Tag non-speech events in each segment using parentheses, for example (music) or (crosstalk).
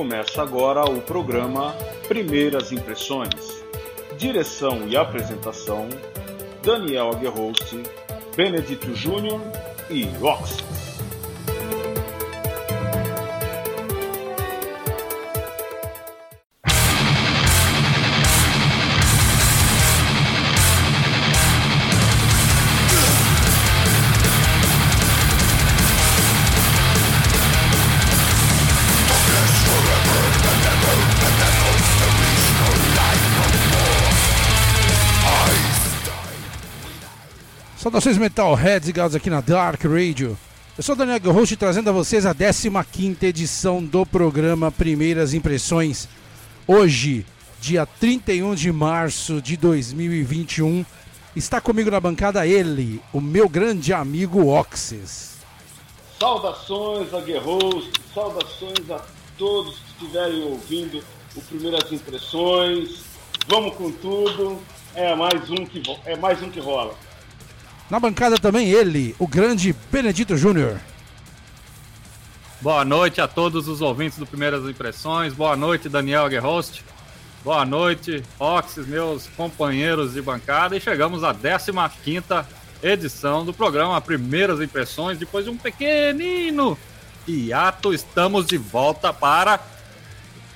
Começa agora o programa Primeiras Impressões. Direção e apresentação: Daniel Aguerrost, Benedito Júnior e Roxy. Saudações Metalheads ligados aqui na Dark Radio. Eu sou Daniel Host trazendo a vocês a 15 edição do programa Primeiras Impressões. Hoje, dia 31 de março de 2021, está comigo na bancada ele, o meu grande amigo Oxys. Saudações a Guerros, saudações a todos que estiverem ouvindo o Primeiras Impressões. Vamos com tudo. É mais um que, é mais um que rola. Na bancada também ele, o grande Benedito Júnior. Boa noite a todos os ouvintes do Primeiras Impressões. Boa noite, Daniel Aguerhost. Boa noite, Oxys, meus companheiros de bancada. E chegamos à 15 edição do programa Primeiras Impressões. Depois de um pequenino hiato, estamos de volta para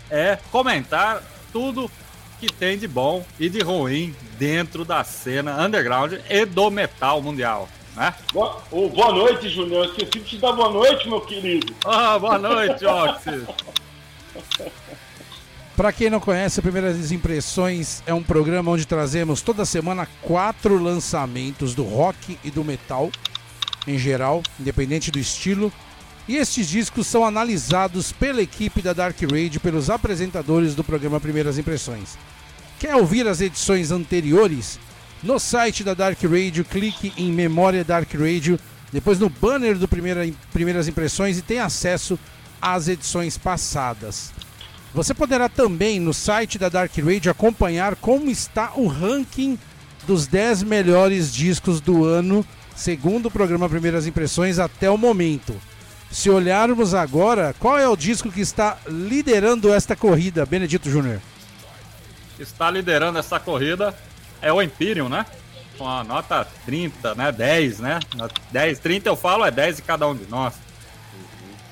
é, comentar tudo que tem de bom e de ruim dentro da cena underground e do metal mundial. Né? Boa, oh, boa noite, Júnior. Esqueci de te dar boa noite, meu querido. Ah, boa noite, Oxy. (laughs) Para quem não conhece, Primeiras Impressões é um programa onde trazemos toda semana quatro lançamentos do rock e do metal em geral, independente do estilo. E estes discos são analisados pela equipe da Dark Raid pelos apresentadores do programa Primeiras Impressões. Quer ouvir as edições anteriores? No site da Dark Radio, clique em Memória Dark Radio, depois no banner do Primeira, Primeiras Impressões e tem acesso às edições passadas. Você poderá também no site da Dark Radio acompanhar como está o ranking dos 10 melhores discos do ano, segundo o programa Primeiras Impressões até o momento. Se olharmos agora, qual é o disco que está liderando esta corrida, Benedito Júnior? está liderando essa corrida é o Imperium, né? Com a nota 30, né? 10, né? 10, 30 eu falo, é 10 de cada um de nós.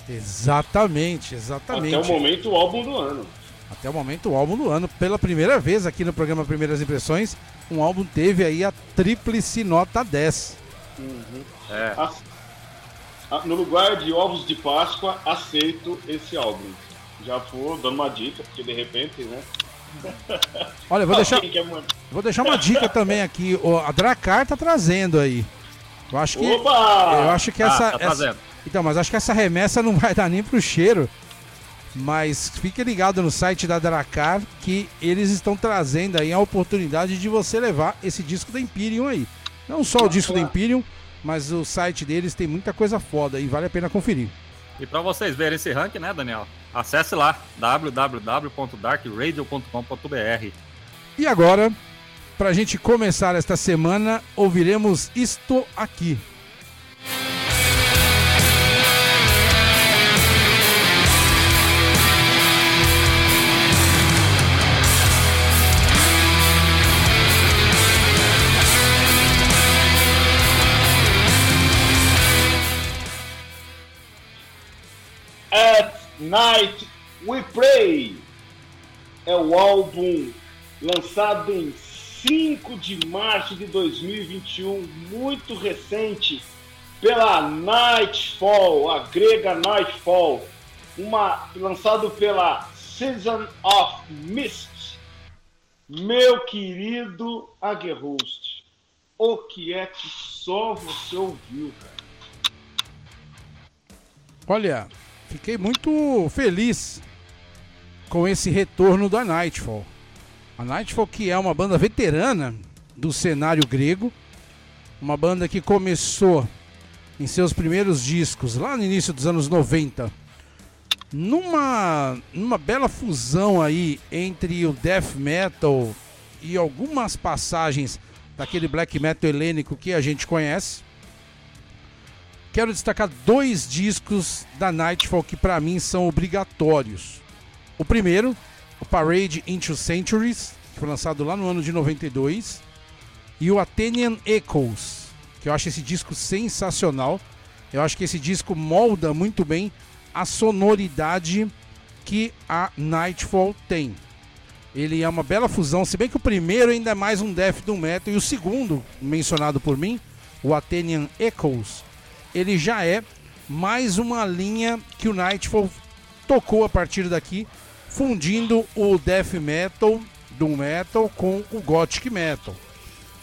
Exatamente, exatamente. Até o momento o álbum do ano. Até o momento o álbum do ano. Pela primeira vez aqui no programa Primeiras Impressões, um álbum teve aí a tríplice nota 10. Uhum. É. A, no lugar de ovos de Páscoa, aceito esse álbum. Já vou dando uma dica, porque de repente, né? Olha, vou deixar, vou deixar uma dica também aqui. A Dracar tá trazendo aí. Eu acho que. Opa! Eu acho que essa, ah, tá essa. Então, mas acho que essa remessa não vai dar nem pro cheiro. Mas fique ligado no site da Dracar que eles estão trazendo aí a oportunidade de você levar esse disco da Imperium aí. Não só o disco da Imperium, mas o site deles tem muita coisa foda e vale a pena conferir. E para vocês verem esse ranking, né, Daniel? Acesse lá www.darkradio.com.br. E agora, para a gente começar esta semana, ouviremos isto aqui. Night We Pray é o álbum lançado em 5 de março de 2021, muito recente, pela Nightfall, a grega Nightfall, uma lançado pela Season of Mist. Meu querido Aguerhost, o que é que só você ouviu, cara? Olha, fiquei muito feliz com esse retorno da Nightfall. A Nightfall que é uma banda veterana do cenário grego, uma banda que começou em seus primeiros discos lá no início dos anos 90, numa numa bela fusão aí entre o death metal e algumas passagens daquele black metal helênico que a gente conhece quero destacar dois discos da Nightfall que para mim são obrigatórios. O primeiro, o Parade into Centuries, que foi lançado lá no ano de 92, e o Athenian Echoes, que eu acho esse disco sensacional. Eu acho que esse disco molda muito bem a sonoridade que a Nightfall tem. Ele é uma bela fusão, se bem que o primeiro ainda é mais um death do metal e o segundo, mencionado por mim, o Athenian Echoes, ele já é mais uma linha que o Nightfall tocou a partir daqui, fundindo o death metal do metal com o gothic metal.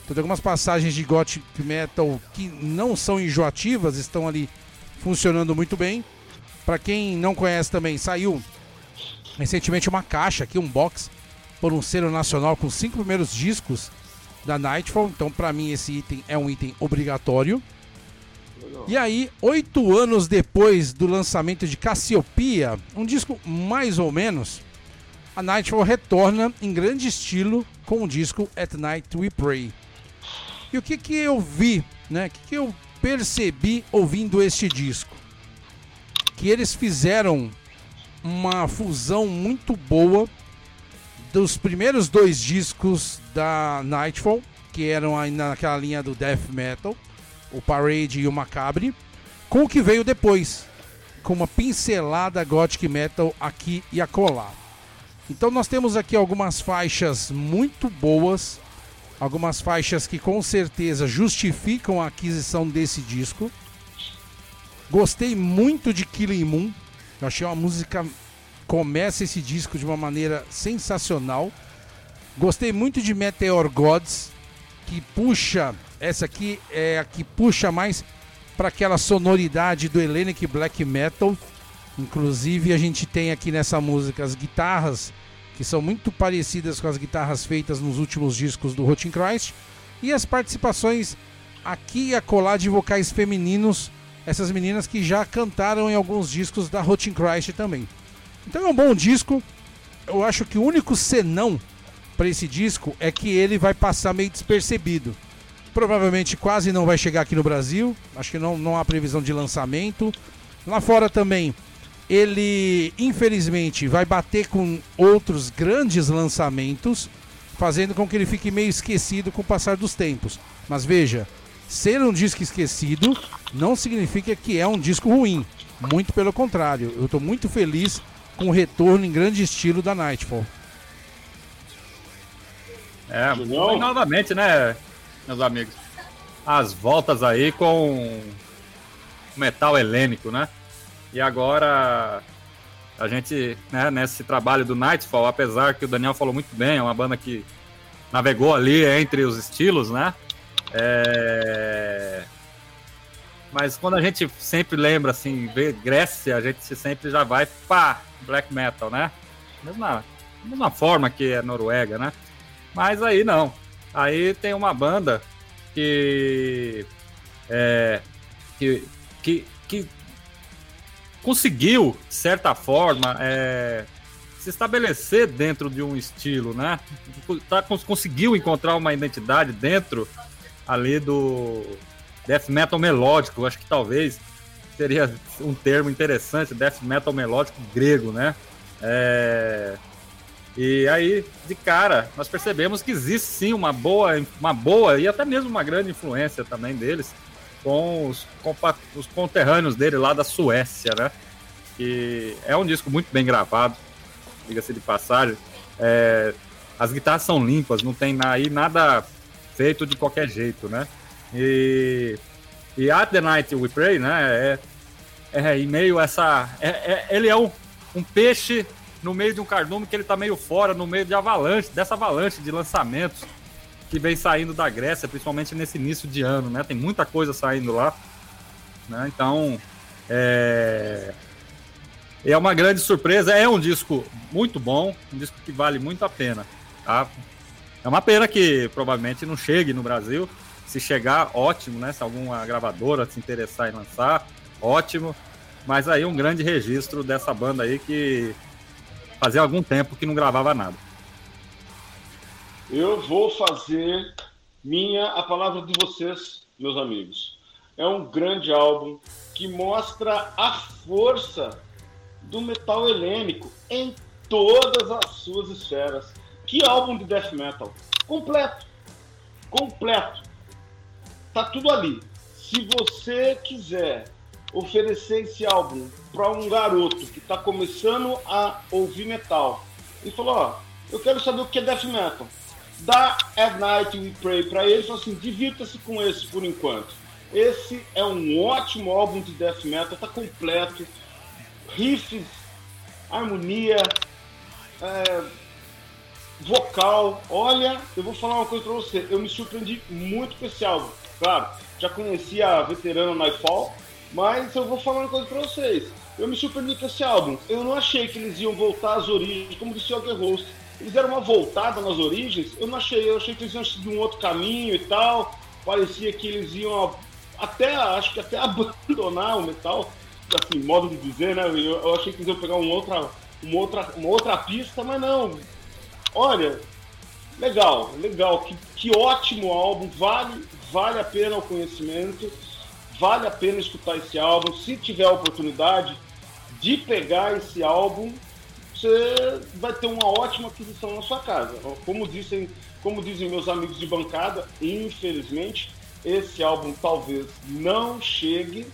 Então, tem algumas passagens de gothic metal que não são enjoativas, estão ali funcionando muito bem. Para quem não conhece também, saiu recentemente uma caixa aqui, um box por um selo nacional com cinco primeiros discos da Nightfall. Então, para mim, esse item é um item obrigatório. E aí, oito anos depois do lançamento de Cassiopeia, um disco mais ou menos, a Nightfall retorna em grande estilo com o disco At Night We Pray. E o que, que eu vi, né? O que, que eu percebi ouvindo este disco? Que eles fizeram uma fusão muito boa dos primeiros dois discos da Nightfall, que eram ainda naquela linha do death metal, o Parade e o Macabre, com o que veio depois, com uma pincelada gothic metal aqui e acolá. Então nós temos aqui algumas faixas muito boas, algumas faixas que com certeza justificam a aquisição desse disco. Gostei muito de Killing Moon, eu achei uma música começa esse disco de uma maneira sensacional. Gostei muito de Meteor Gods, que puxa, essa aqui é a que puxa mais para aquela sonoridade do Hellenic Black Metal. Inclusive a gente tem aqui nessa música as guitarras que são muito parecidas com as guitarras feitas nos últimos discos do Rotten Christ e as participações aqui e acolá de vocais femininos, essas meninas que já cantaram em alguns discos da Rotten Christ também. Então é um bom disco. Eu acho que o único senão para esse disco é que ele vai passar meio despercebido. Provavelmente quase não vai chegar aqui no Brasil. Acho que não, não há previsão de lançamento. Lá fora também, ele infelizmente vai bater com outros grandes lançamentos, fazendo com que ele fique meio esquecido com o passar dos tempos. Mas veja, ser um disco esquecido não significa que é um disco ruim. Muito pelo contrário, eu estou muito feliz com o retorno em grande estilo da Nightfall. É, novamente, né, meus amigos? As voltas aí com metal helênico, né? E agora a gente, né, nesse trabalho do Nightfall, apesar que o Daniel falou muito bem, é uma banda que navegou ali entre os estilos, né? É... Mas quando a gente sempre lembra, assim, vê Grécia, a gente sempre já vai pá, black metal, né? Mesma, mesma forma que é Noruega, né? Mas aí não. Aí tem uma banda que. É, que, que, que conseguiu, de certa forma, é, se estabelecer dentro de um estilo, né? Tá, conseguiu encontrar uma identidade dentro ali do death metal melódico. Acho que talvez seria um termo interessante, death metal melódico grego, né? É... E aí, de cara, nós percebemos que existe sim uma boa, uma boa e até mesmo uma grande influência também deles com os, com os conterrâneos dele lá da Suécia, né? Que é um disco muito bem gravado, diga-se de passagem. É... as guitarras são limpas, não tem aí nada feito de qualquer jeito, né? E e At the Night We Pray, né? É, é em meio essa. É, é, ele é um, um peixe no meio de um cardume que ele tá meio fora, no meio de avalanche, dessa avalanche de lançamentos que vem saindo da Grécia, principalmente nesse início de ano, né? Tem muita coisa saindo lá. Né? Então. É... é uma grande surpresa. É um disco muito bom, um disco que vale muito a pena. Tá? É uma pena que provavelmente não chegue no Brasil. Se chegar, ótimo, né? Se alguma gravadora se interessar em lançar, ótimo. Mas aí um grande registro dessa banda aí que fazia algum tempo que não gravava nada. Eu vou fazer minha a palavra de vocês, meus amigos. É um grande álbum que mostra a força do metal helênico em todas as suas esferas. Que álbum de death metal? Completo. Completo. Tá tudo ali. Se você quiser oferecer esse álbum para um garoto que está começando a ouvir metal e falou, ó, eu quero saber o que é death metal. Dá At Night We Pray para ele, e assim, divirta-se com esse por enquanto. Esse é um ótimo álbum de death metal, tá completo, riffs, harmonia, é, vocal. Olha, eu vou falar uma coisa para você, eu me surpreendi muito com esse álbum. Claro, já conhecia a veterana Nightfall, mas eu vou falar uma coisa para vocês. Eu me surpreendi com esse álbum. Eu não achei que eles iam voltar às origens, como disse o Host. Eles deram uma voltada nas origens. Eu não achei. Eu achei que eles iam seguir um outro caminho e tal. Parecia que eles iam até, acho que até (laughs) abandonar o metal, assim, modo de dizer, né? Eu, eu achei que eles iam pegar uma outra, uma outra, uma outra pista, mas não. Olha, legal, legal. Que, que ótimo álbum. Vale, vale a pena o conhecimento vale a pena escutar esse álbum. Se tiver a oportunidade de pegar esse álbum, você vai ter uma ótima aquisição na sua casa. Como dizem, como dizem meus amigos de bancada, infelizmente, esse álbum talvez não chegue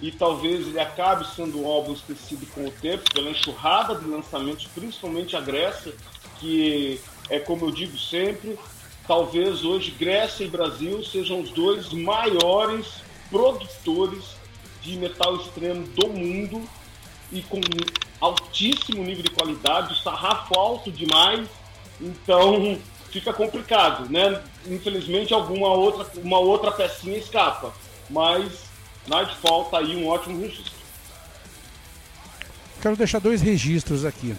e talvez ele acabe sendo um álbum esquecido com o tempo, pela enxurrada de lançamentos, principalmente a Grécia, que é como eu digo sempre, talvez hoje Grécia e Brasil sejam os dois maiores produtores de metal extremo do mundo e com altíssimo nível de qualidade, sarrafo alto demais, então fica complicado, né? Infelizmente alguma outra, uma outra pecinha escapa, mas Nightfall tá aí um ótimo registro. Quero deixar dois registros aqui.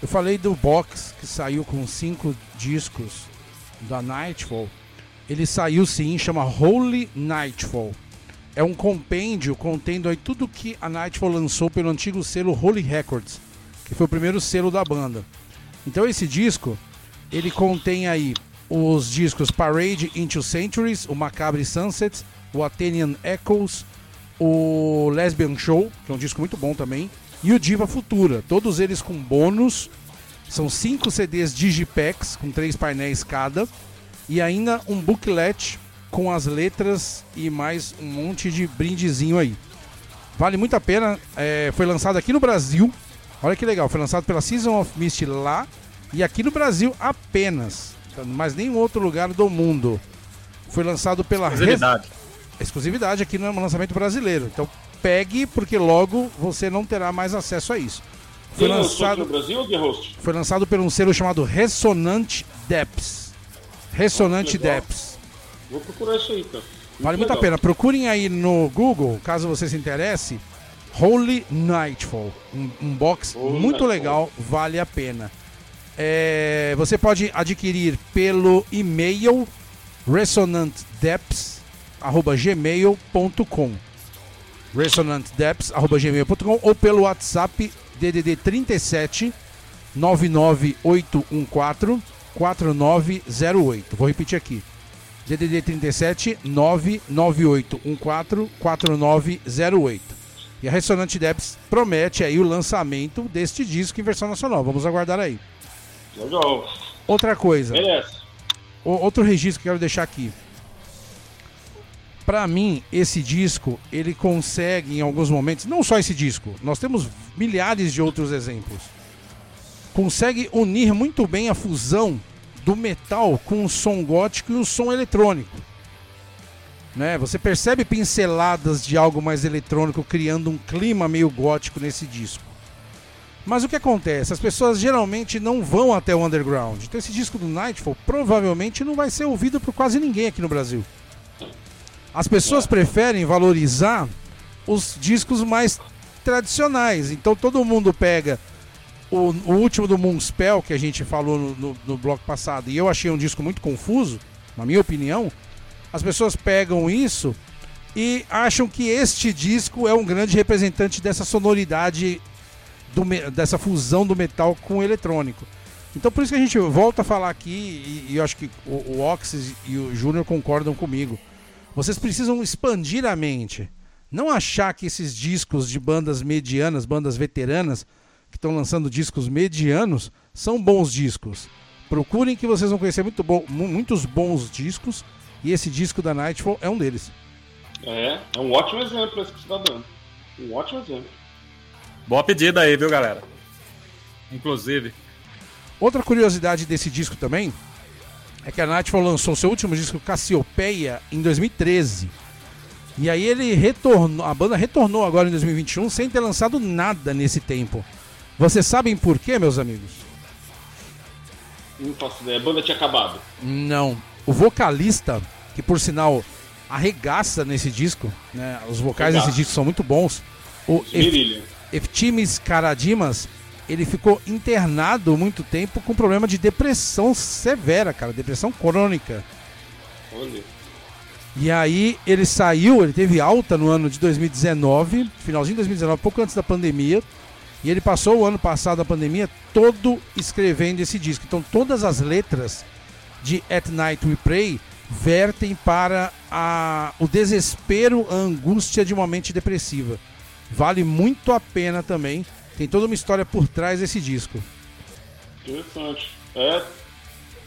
Eu falei do box que saiu com cinco discos da Nightfall. Ele saiu sim, chama Holy Nightfall é um compêndio contendo aí tudo que a Nightfall lançou pelo antigo selo Holy Records, que foi o primeiro selo da banda. Então esse disco, ele contém aí os discos Parade into Centuries, o Macabre Sunsets, o Athenian Echoes, o Lesbian Show, que é um disco muito bom também, e o Diva Futura, todos eles com bônus. São cinco CDs Digipacks com três painéis cada e ainda um booklet com as letras e mais um monte de brindezinho aí. Vale muito a pena. É, foi lançado aqui no Brasil. Olha que legal. Foi lançado pela Season of Mist lá e aqui no Brasil apenas. Mas nenhum outro lugar do mundo. Foi lançado pela exclusividade. Res... Exclusividade aqui no lançamento brasileiro. Então pegue porque logo você não terá mais acesso a isso. Foi Quem lançado no Brasil ou Foi lançado por um selo chamado Ressonante Depths. Ressonante Depths. Vou procurar isso aí, cara. Muito vale muito a pena. Procurem aí no Google, caso você se interesse, Holy Nightfall. Um, um box Holy muito Nightfall. legal, vale a pena. É, você pode adquirir pelo e-mail resonantdepths.gmail.com resonantdepths.gmail.com ou pelo WhatsApp DDD 37 99814 4908. Vou repetir aqui. DDD 37 99814 4908. E a Ressonante Depths promete aí o lançamento deste disco em versão nacional. Vamos aguardar aí. Legal. Outra coisa. Beleza. Outro registro que eu quero deixar aqui. Para mim, esse disco, ele consegue em alguns momentos, não só esse disco, nós temos milhares de outros exemplos. Consegue unir muito bem a fusão do metal com o som gótico e o som eletrônico. Né? Você percebe pinceladas de algo mais eletrônico criando um clima meio gótico nesse disco. Mas o que acontece? As pessoas geralmente não vão até o underground. Então esse disco do Nightfall provavelmente não vai ser ouvido por quase ninguém aqui no Brasil. As pessoas preferem valorizar os discos mais tradicionais. Então todo mundo pega o, o, último do Moonspell, que a gente falou no, no, no, bloco passado, e eu achei um disco muito confuso, na minha opinião, as pessoas pegam isso e acham que este disco é um grande representante dessa sonoridade, do, dessa fusão do metal com o eletrônico. Então por isso que a gente volta a falar aqui, e, e eu acho que o, o Oxys e o Júnior concordam comigo. Vocês precisam expandir a mente. Não achar que esses discos de bandas medianas, bandas veteranas, que estão lançando discos medianos, são bons discos. Procurem que vocês vão conhecer muito bom, muitos bons discos. E esse disco da Nightfall é um deles. É, é um ótimo exemplo esse que você está dando. Um ótimo exemplo. Boa pedida aí, viu, galera? Inclusive. Outra curiosidade desse disco também é que a Nightfall lançou seu último disco, Cassiopeia, em 2013. E aí ele retornou, a banda retornou agora em 2021 sem ter lançado nada nesse tempo. Vocês sabem por quê, meus amigos? Não faço ideia, a banda tinha acabado. Não. O vocalista, que por sinal arregaça nesse disco, né? Os vocais Arregaça. desse disco são muito bons. O Eftimis Karadimas, ele ficou internado muito tempo com problema de depressão severa, cara, depressão crônica. Olha. E aí ele saiu, ele teve alta no ano de 2019, finalzinho de 2019, pouco antes da pandemia. E ele passou o ano passado, a pandemia, todo escrevendo esse disco. Então todas as letras de At Night We Pray vertem para a, o desespero, a angústia de uma mente depressiva. Vale muito a pena também. Tem toda uma história por trás desse disco. Interessante. É,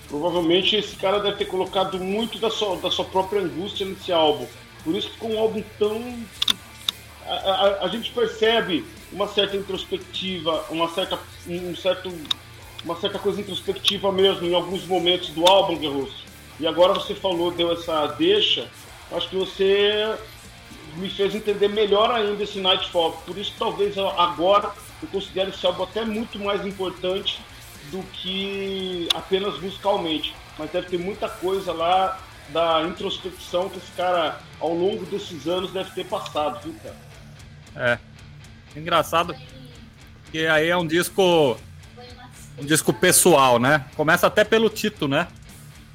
provavelmente esse cara deve ter colocado muito da sua, da sua própria angústia nesse álbum. Por isso ficou um álbum tão. A, a, a gente percebe uma certa introspectiva, uma certa, um certo, uma certa coisa introspectiva mesmo em alguns momentos do álbum, Guerroso. E agora você falou, deu essa deixa, acho que você me fez entender melhor ainda esse Nightfall. Por isso, talvez agora eu considere esse álbum até muito mais importante do que apenas musicalmente. Mas deve ter muita coisa lá da introspecção que esse cara, ao longo desses anos, deve ter passado, viu, cara? É. Engraçado que aí é um disco. Um disco pessoal, né? Começa até pelo título, né?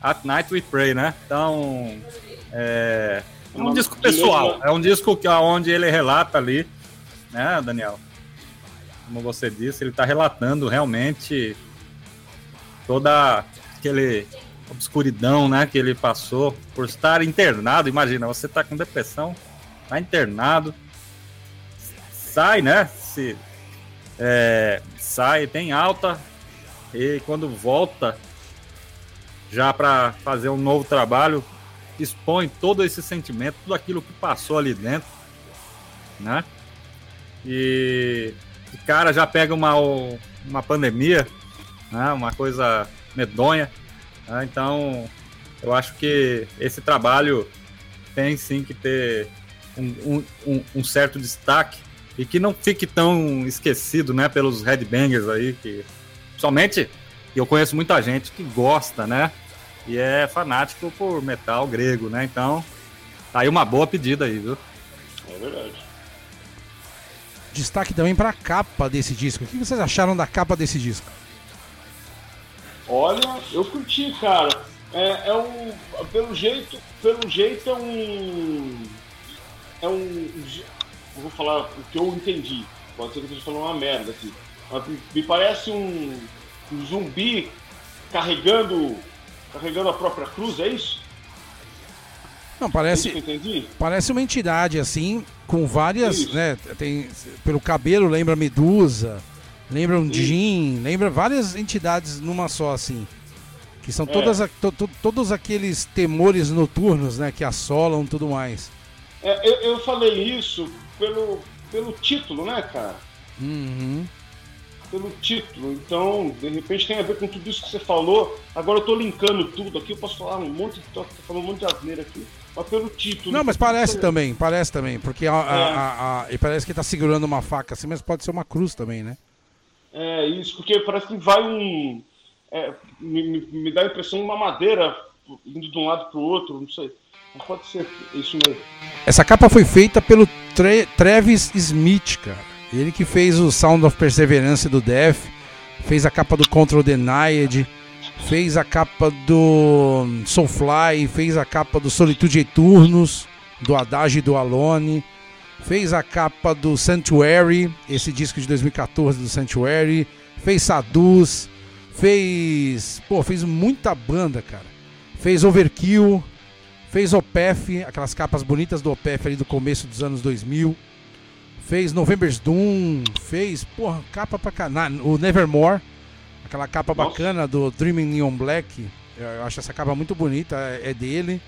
At Night We Pray, né? Então. É, é um disco pessoal. É um disco que, onde ele relata ali, né, Daniel? Como você disse, ele está relatando realmente toda aquele obscuridão, né, que ele passou por estar internado. Imagina, você está com depressão, tá internado, sai, né? Se é, sai, tem alta e quando volta já para fazer um novo trabalho, expõe todo esse sentimento, tudo aquilo que passou ali dentro, né? E o cara já pega uma, uma pandemia, né? uma coisa medonha. Né? Então, eu acho que esse trabalho tem sim que ter um, um, um certo destaque e que não fique tão esquecido né, pelos headbangers aí, que somente eu conheço muita gente que gosta, né? E é fanático por metal grego, né? Então, tá aí uma boa pedida aí, viu? É verdade. Destaque também para a capa desse disco. O que vocês acharam da capa desse disco? Olha, eu curti, cara. É, é um, pelo jeito, pelo jeito é um, é um, eu vou falar o que eu entendi. Pode ser que eu esteja falando uma merda aqui. Mas me parece um, um zumbi carregando carregando a própria cruz, é isso? Não, parece. É parece uma entidade assim, com várias. Isso. né? Tem, pelo cabelo lembra Medusa, lembra um Jin, lembra várias entidades numa só, assim. Que são é. todas, to, to, todos aqueles temores noturnos, né? Que assolam tudo mais. É, eu, eu falei isso pelo, pelo título, né, cara? Uhum pelo título. Então, de repente tem a ver com tudo isso que você falou. Agora eu tô linkando tudo aqui, eu posso falar um monte de tô falando um monte de asneira aqui, mas pelo título. Não, mas parece também, parece também, porque a, é. a, a, parece que tá segurando uma faca assim, mas pode ser uma cruz também, né? É isso, porque parece que vai um. É, me, me, dá a impressão de uma madeira indo de um lado pro outro, não sei. Mas pode ser isso mesmo. Essa capa foi feita pelo Travis Smith, cara. Ele que fez o Sound of Perseverance do Death, fez a capa do Control Denied, fez a capa do Soulfly, fez a capa do Solitude Eternos, do Adagio e do Alone, fez a capa do Sanctuary, esse disco de 2014 do Sanctuary, fez Sadus, fez, pô, fez muita banda, cara. Fez Overkill, fez Opeth, aquelas capas bonitas do Opeth ali do começo dos anos 2000 Fez November's Doom, fez, porra, capa pra caralho. O Nevermore, aquela capa Nossa. bacana do Dreaming Neon Black. Eu acho essa capa muito bonita, é é dele,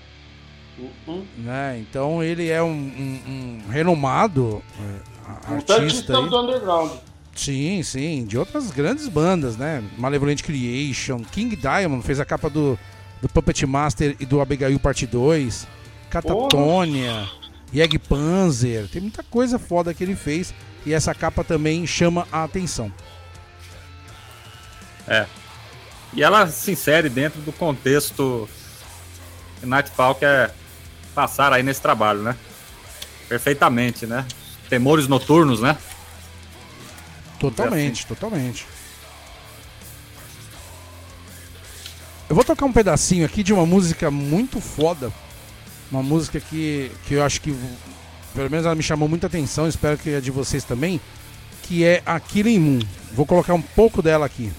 Uhum. né? Então ele é um, um- um renomado é, Um artista artista aí. do underground. Sim, sim, de outras grandes bandas, né? Malevolent Creation, King Diamond fez a capa do, do Puppet Master e do Abigail Parte 2, Catatonia, Yeg Panzer, tem muita coisa foda que ele fez e essa capa também chama a atenção. E ela se insere dentro do contexto que Nightfall quer passar aí nesse trabalho, né? Perfeitamente, né? Temores noturnos, né? Totalmente, totalmente. Eu vou tocar um pedacinho aqui de uma música muito foda. Uma música que, que eu acho que, pelo menos, ela me chamou muita atenção. Espero que a de vocês também. Que é a Killing Moon. Vou colocar um pouco dela aqui.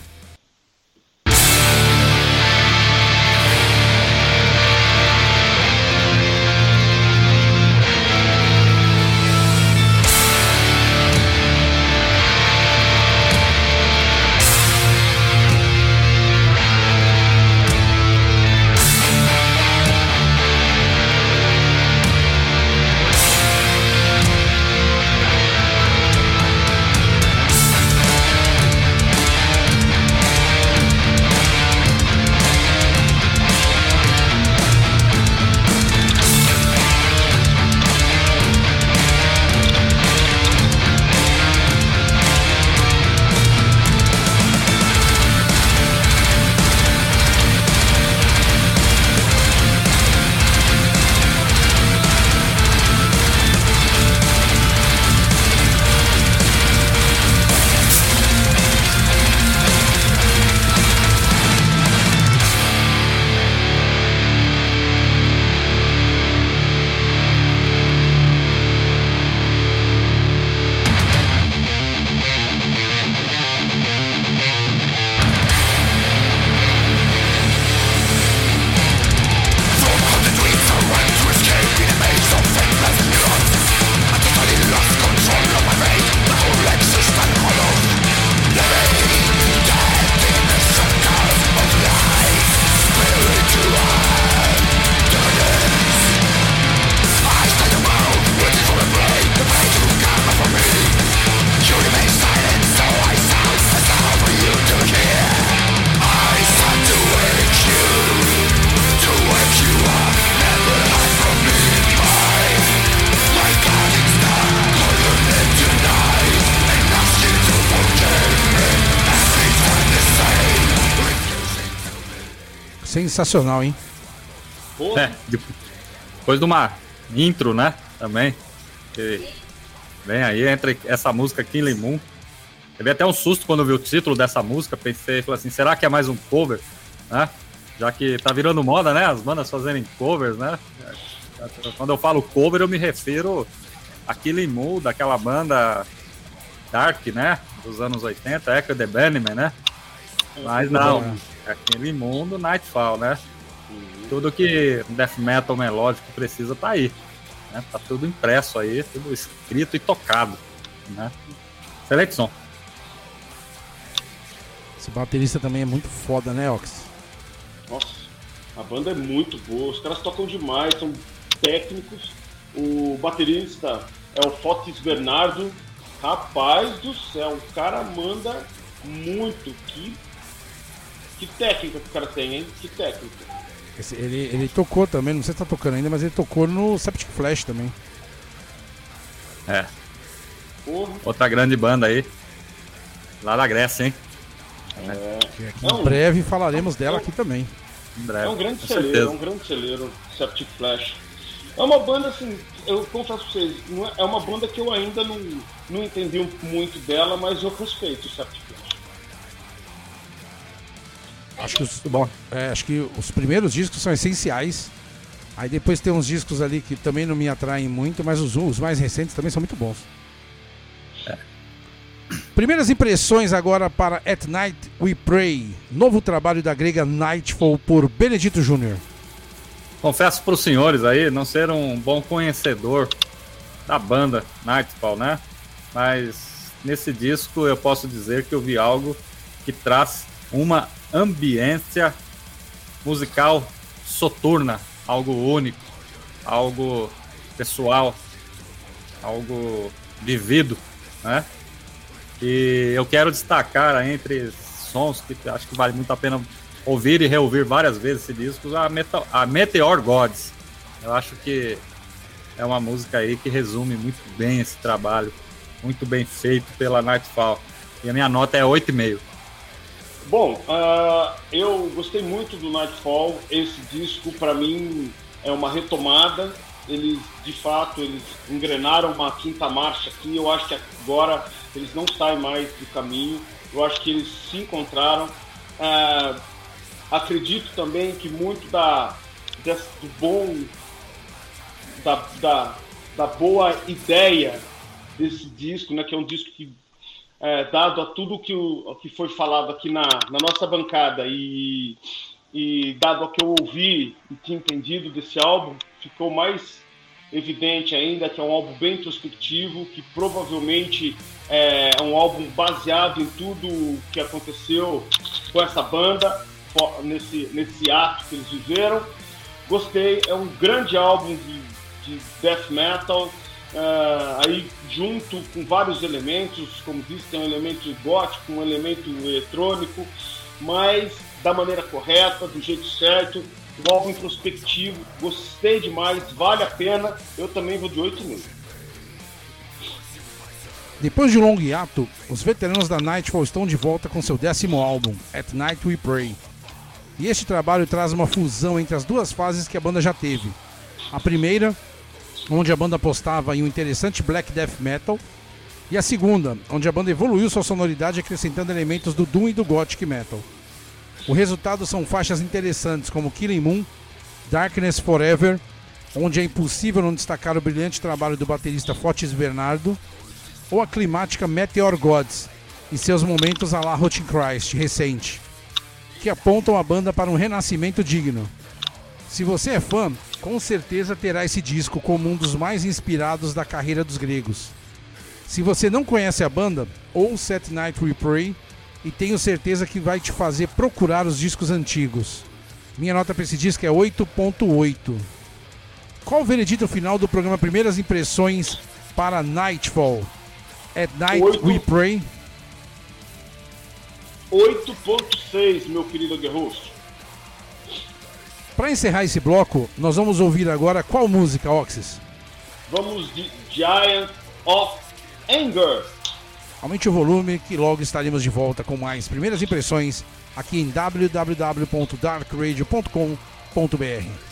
Sensacional, hein? É, de- depois de uma intro, né? Também. Que vem aí, entre essa música Killing Moon. Teve até um susto quando eu vi o título dessa música. Pensei, falei assim, será que é mais um cover? Né? Já que tá virando moda, né? As bandas fazerem covers, né? Quando eu falo cover, eu me refiro a Killing Moon, daquela banda Dark, né? Dos anos 80, Echo the Bunnymen, né? Mas não, é aquele mundo Nightfall, né? Tudo que death metal melódico precisa tá aí. Né? Tá tudo impresso aí, tudo escrito e tocado. Né? Excelente som. Esse baterista também é muito foda, né, Ox? Nossa, a banda é muito boa, os caras tocam demais, são técnicos. O baterista é o Fotis Bernardo. Rapaz do céu, o cara manda muito. Que, que técnica que o cara tem, hein? Que técnica. Esse- ele, ele tocou também, não sei se tá tocando ainda, mas ele tocou no Septic Flash também. É, Porra. outra grande banda aí. Lá da Grécia, hein? Que aqui Não. em breve falaremos dela aqui também. Em breve. É um grande celeiro, é um grande celeiro, Septic Flash. É uma banda assim, eu confesso pra vocês, não é, é uma banda que eu ainda não, não entendi muito dela, mas eu respeito o Septic Flash. Acho que, os, bom, é, acho que os primeiros discos são essenciais. Aí depois tem uns discos ali que também não me atraem muito, mas os, os mais recentes também são muito bons. Primeiras impressões agora para At Night We Pray, novo trabalho da grega Nightfall por Benedito Júnior. Confesso para os senhores aí não ser um bom conhecedor da banda Nightfall, né? mas nesse disco eu posso dizer que eu vi algo que traz uma ambiência musical soturna, algo único, algo pessoal, algo vivido, né? E eu quero destacar entre sons que acho que vale muito a pena ouvir e reouvir várias vezes esse disco, a, Metal, a Meteor Gods. Eu acho que é uma música aí que resume muito bem esse trabalho, muito bem feito pela Nightfall. E a minha nota é 8,5. Bom, uh, eu gostei muito do Nightfall. Esse disco, para mim, é uma retomada. Eles, de fato, eles engrenaram uma quinta marcha aqui. Eu acho que agora eles não saem mais do caminho. Eu acho que eles se encontraram. Uh, acredito também que muito da, desse, do bom, da, da, da boa ideia desse disco, né, que é um disco que é, dado a tudo que, o, que foi falado aqui na, na nossa bancada e, e dado ao que eu ouvi e tinha entendido desse álbum, ficou mais evidente ainda que é um álbum bem introspectivo, que provavelmente é, é um álbum baseado em tudo que aconteceu com essa banda, nesse, nesse ato que eles viveram. Gostei, é um grande álbum de, de death metal, Uh, aí junto com vários elementos, como disse, tem um elemento gótico, um elemento eletrônico, mas da maneira correta, do jeito certo, um álbum introspectivo, gostei demais, vale a pena, eu também vou de 8,5. Depois de um longo hiato, os veteranos da Nightfall estão de volta com seu décimo álbum, At Night We Pray. E este trabalho traz uma fusão entre as duas fases que a banda já teve. A primeira, onde a banda apostava em um interessante black death metal, e a segunda, onde a banda evoluiu sua sonoridade acrescentando elementos do doom e do gothic metal. O resultado são faixas interessantes como Killing Moon, Darkness Forever, onde é impossível não destacar o brilhante trabalho do baterista Fotis Bernardo, ou a climática Meteor Gods, e seus momentos a la Rotting Christ recente, que apontam a banda para um renascimento digno. Se você é fã, com certeza terá esse disco como um dos mais inspirados da carreira dos gregos. Se você não conhece a banda, ouça At Night We Pray e tenho certeza que vai te fazer procurar os discos antigos. Minha nota para esse disco é 8.8. Qual o veredito final do programa Primeiras Impressões para Nightfall? At Night 8. We Pray? 8.6, meu querido Guerroso. Para encerrar esse bloco, nós vamos ouvir agora qual música, Oxys? Vamos de Giant of Anger. Aumente o volume que logo estaremos de volta com mais primeiras impressões aqui em www.darkradio.com.br.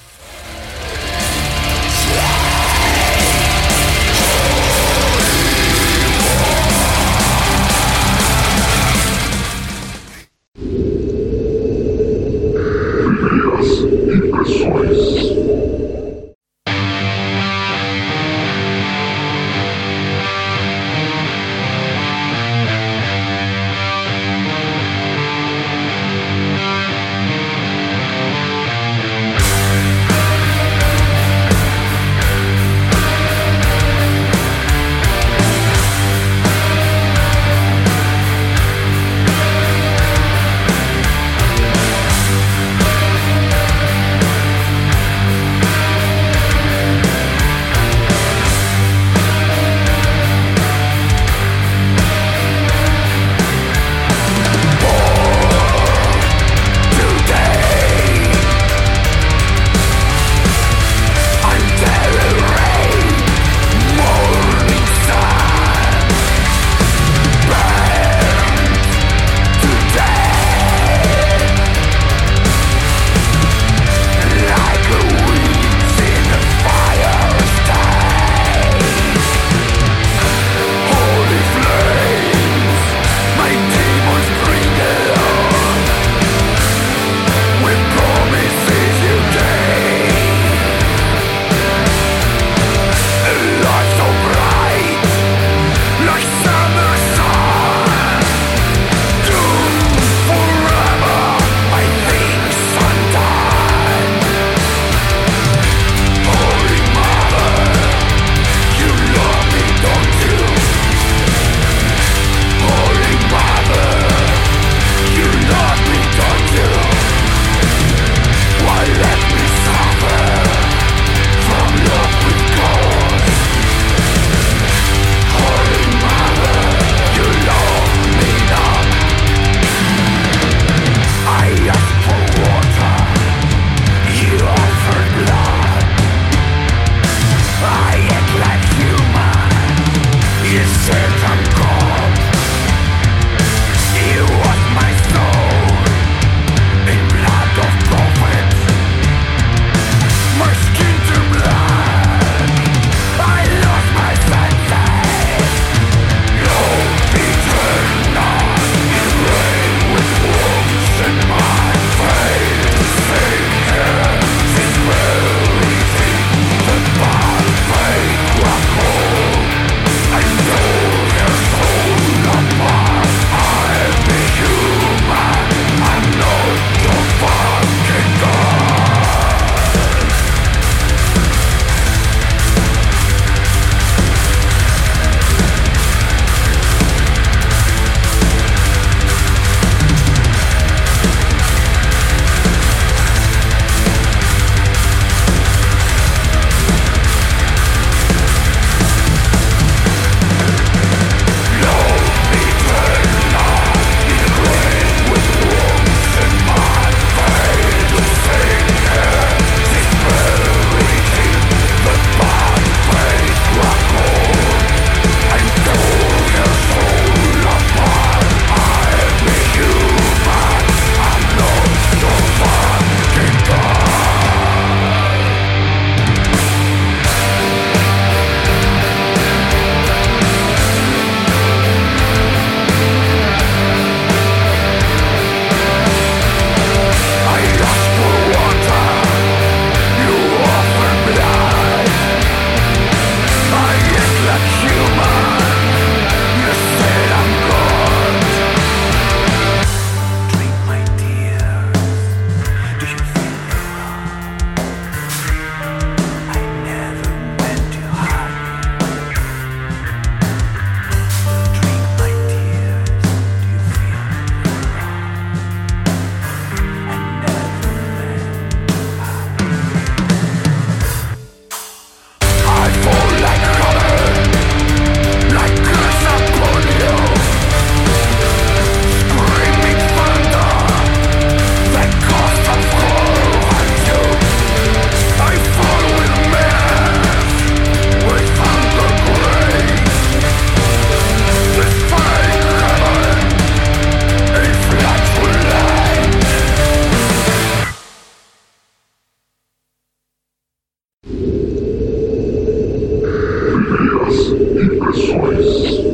Christ.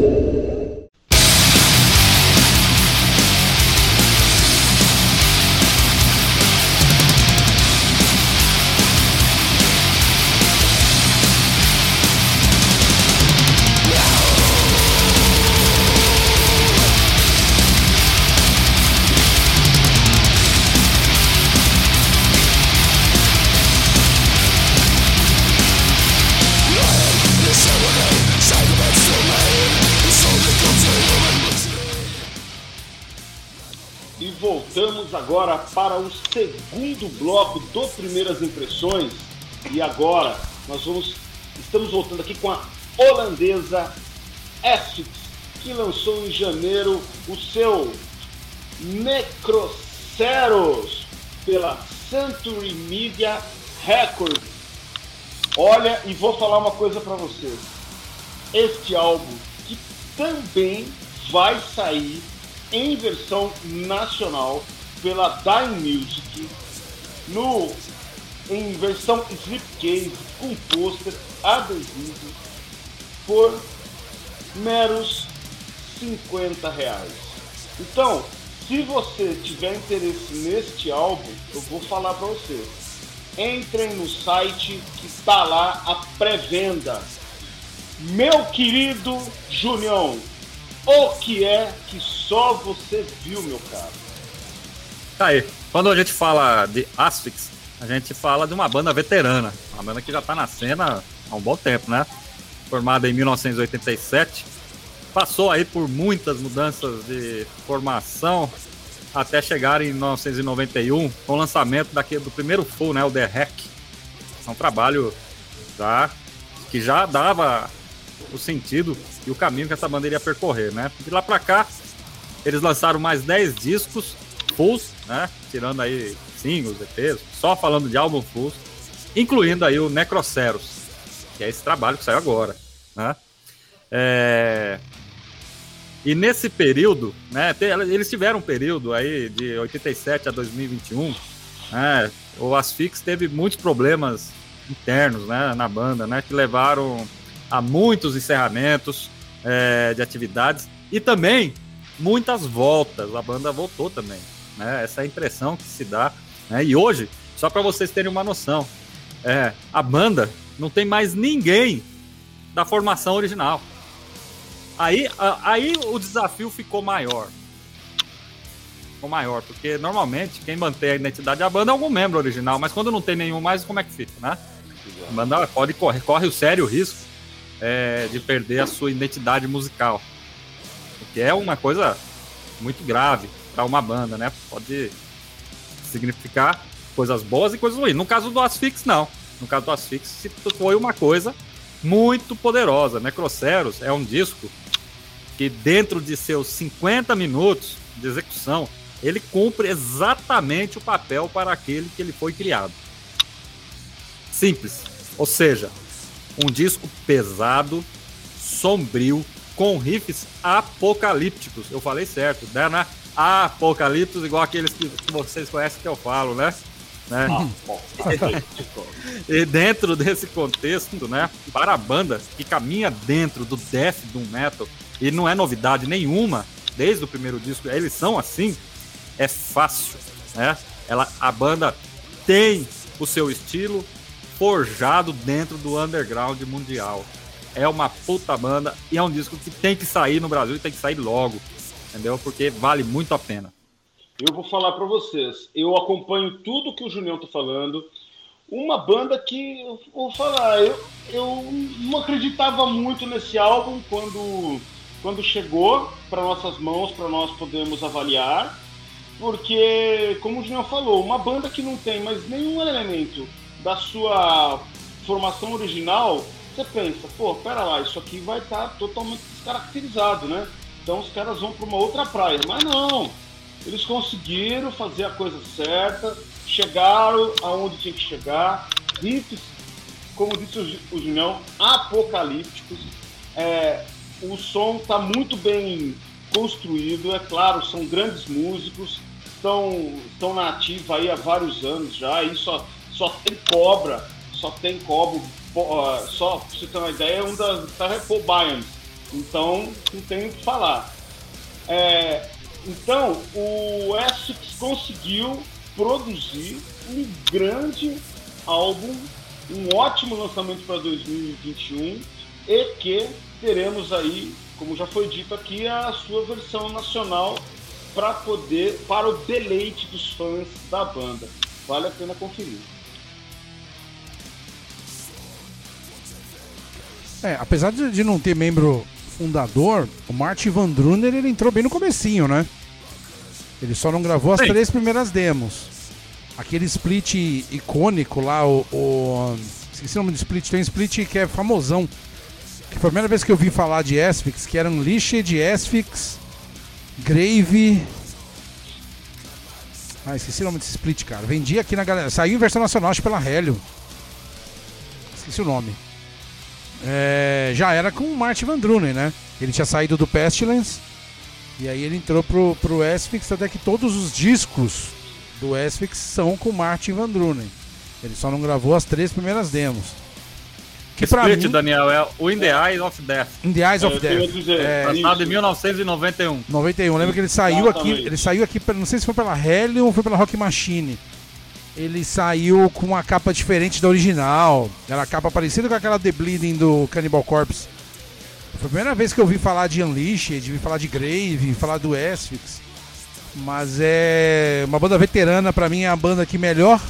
Segundo bloco do Primeiras Impressões. E agora nós vamos estamos voltando aqui com a holandesa Essex, que lançou em janeiro o seu Necroceros pela Century Media Records. Olha, e vou falar uma coisa para vocês. Este álbum que também vai sair em versão nacional pela Dime Music no em versão slipcase com pôster adesivo por meros 50 reais. Então, se você tiver interesse neste álbum, eu vou falar para você. Entrem no site que está lá a pré-venda. Meu querido Junião, o que é que só você viu, meu caro? Tá aí. Quando a gente fala de Asphyx, a gente fala de uma banda veterana. Uma banda que já tá na cena há um bom tempo, né? Formada em 1987. Passou aí por muitas mudanças de formação até chegar em 1991 com o lançamento daquele, do primeiro full, né? O The Hack. É um trabalho já, que já dava o sentido e o caminho que essa banda iria percorrer, né? De lá pra cá, eles lançaram mais 10 discos fulls, né? Tirando aí singles, EPs, só falando de álbum fulls, incluindo aí o Necroceros, que é esse trabalho que saiu agora, né? É... E nesse período, né, eles tiveram um período aí de 87 a 2021, né, o Asfix teve muitos problemas internos, né, na banda, né, que levaram a muitos encerramentos, é, de atividades e também muitas voltas. A banda voltou também. Né? Essa é a impressão que se dá. Né? E hoje, só para vocês terem uma noção, é, a banda não tem mais ninguém da formação original. Aí, aí o desafio ficou maior. Ficou maior, porque normalmente quem mantém a identidade da banda é algum membro original, mas quando não tem nenhum mais, como é que fica, né? A banda pode correr, corre o sério risco é, de perder a sua identidade musical. O que é uma coisa muito grave para uma banda, né? Pode significar coisas boas e coisas ruins. No caso do Asfix, não. No caso do Asfix, foi uma coisa muito poderosa. Necroceros é um disco que, dentro de seus 50 minutos de execução, ele cumpre exatamente o papel para aquele que ele foi criado. Simples. Ou seja, um disco pesado, sombrio, com riffs apocalípticos. Eu falei certo, né? Apocalípticos, igual aqueles que, que vocês conhecem que eu falo, né? né? (laughs) e dentro desse contexto, né, para a banda que caminha dentro do death do metal, e não é novidade nenhuma, desde o primeiro disco, eles são assim, é fácil, né? Ela, a banda tem o seu estilo, forjado dentro do underground mundial. É uma puta banda e é um disco que tem que sair no Brasil e tem que sair logo, entendeu? Porque vale muito a pena. Eu vou falar para vocês, eu acompanho tudo que o Julião tá falando. Uma banda que, eu vou falar, eu, eu não acreditava muito nesse álbum quando, quando chegou para nossas mãos, para nós podermos avaliar, porque, como o Julião falou, uma banda que não tem mais nenhum elemento da sua formação original, você pensa, pô, pera lá, isso aqui vai estar tá totalmente descaracterizado, né? Então os caras vão para uma outra praia. Mas não, eles conseguiram fazer a coisa certa, chegaram aonde tinha que chegar, riffs, como disse o Julião, apocalípticos. É, o som está muito bem construído, é claro, são grandes músicos, estão, na ativa aí há vários anos já, e só só tem cobra, só tem cobra, só pra você ter uma ideia, é um das Guitar Paul Bayern. Então, não tem o que falar. É, então, o Essex conseguiu produzir um grande álbum, um ótimo lançamento para 2021 e que teremos aí, como já foi dito aqui, a sua versão nacional para poder para o deleite dos fãs da banda. Vale a pena conferir. É, apesar de, de não ter membro fundador, o Martin Van Druner ele entrou bem no comecinho, né? Ele só não gravou as Sim. três primeiras demos. Aquele split icônico lá, o, o- Esqueci o nome do split, tem um split que é famosão. Que foi a primeira vez que eu vi falar de Asphyx, que era Unleashed, Asphyx, Grave. Ah, esqueci o nome desse split, cara. Vendi aqui na galera. Saiu em versão nacional, acho pela Helio. Esqueci o nome. É, já era com o Martin Van Drunen, né? Ele tinha saído do Pestilence. E aí ele entrou pro, pro Asphyx, até que todos os discos do Asphyx são com o Martin Van Drunen. Ele só não gravou as três primeiras demos. Que pra Split, mim, Daniel, é o In the Eyes of Death, In the Eyes of É, eu ia Death. dizer, É, lançado em 1991. 91. Lembra que ele saiu aqui, Exatamente. ele saiu aqui, não sei se foi pela Hellion ou foi pela Rock Machine. Ele saiu com uma capa diferente da original. Era a capa parecida com aquela The Bleeding do Cannibal Corpse. Foi a primeira vez que eu vi falar de Unleashed, vi falar de Grave, falar do Asphyx. Mas é uma banda veterana, pra mim é a banda que melhor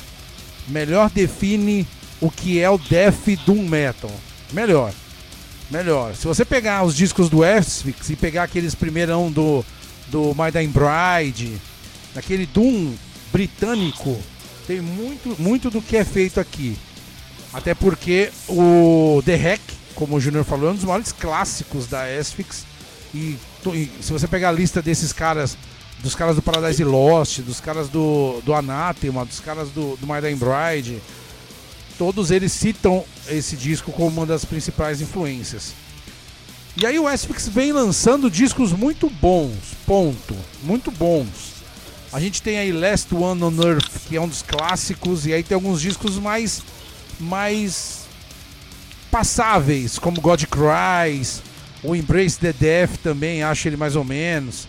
melhor define o que é o death doom metal. Melhor. Melhor. Se você pegar os discos do Asphyx e pegar aqueles primeirão do do My Dying Bride, daquele doom britânico, tem muito muito do que é feito aqui. Até porque o The Hack, como o Júnior falou, é um dos maiores clássicos da Asphyx. E, e se você pegar a lista desses caras, dos caras do Paradise Lost, dos caras do, do Anathema, dos caras do, do Dying Bride, todos eles citam esse disco como uma das principais influências. E aí o Asphyx vem lançando discos muito bons, ponto, muito bons. A gente tem aí Last One on Earth, que é um dos clássicos, e aí tem alguns discos mais mais passáveis, como God Cries, o Embrace the Death também, acho ele mais ou menos.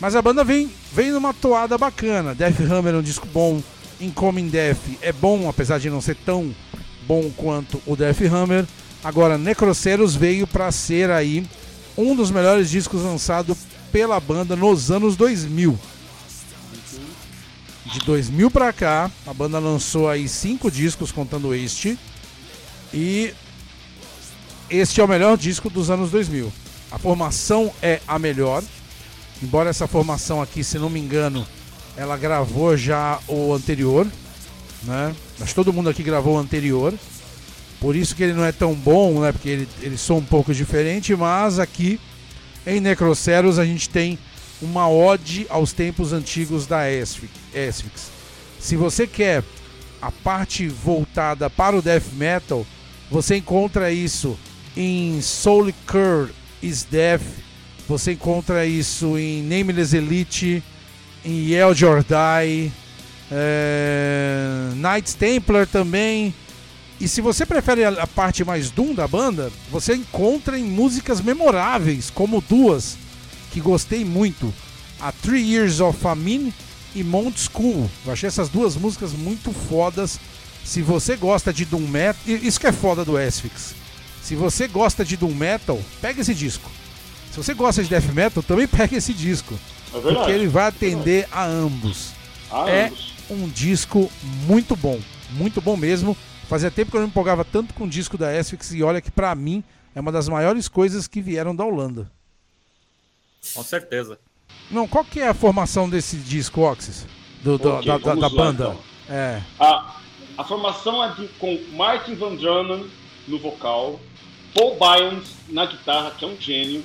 Mas a banda vem, vem numa toada bacana. Death Hammer é um disco bom. Incoming Death é bom, apesar de não ser tão bom quanto o Death Hammer. Agora, Necroceros veio para ser aí um dos melhores discos lançado pela banda nos anos 2000. De 2000 para cá, a banda lançou aí cinco discos contando este. E este é o melhor disco dos anos 2000. A formação é a melhor. Embora essa formação aqui, se não me engano, ela gravou já o anterior, né? Mas todo mundo aqui gravou o anterior. Por isso que ele não é tão bom, né? Porque ele, ele soa um pouco diferente, mas aqui em Necroceros a gente tem uma ode aos tempos antigos da Asphyx. Se você quer a parte voltada para o death metal, você encontra isso em Soul Cure is Death, você encontra isso em Nameless Elite, em Yell Jordai, é, Knights Templar também. E se você prefere a parte mais doom da banda, você encontra em músicas memoráveis, como duas que gostei muito: a Three Years of Famine e Mount School. Eu achei essas duas músicas muito fodas. Se você gosta de Doom Metal, isso que é foda do Asphyx. Se você gosta de Doom Metal, pega esse disco. Se você gosta de Death Metal, também (laughs) pega esse disco. É verdade. Porque ele vai atender a ambos. Ah, é ambos. um disco muito bom. Muito bom mesmo. Fazia tempo que eu não me empolgava tanto com o disco da Asphyx e olha que pra mim é uma das maiores coisas que vieram da Holanda. Com certeza. Não, qual que é a formação desse disco, Oxys? Do, do- Ok, da, da- da lá, banda? então. É. A, a formação é de, com Martin Van Drunen no vocal, Paul Byans na guitarra, que é um gênio,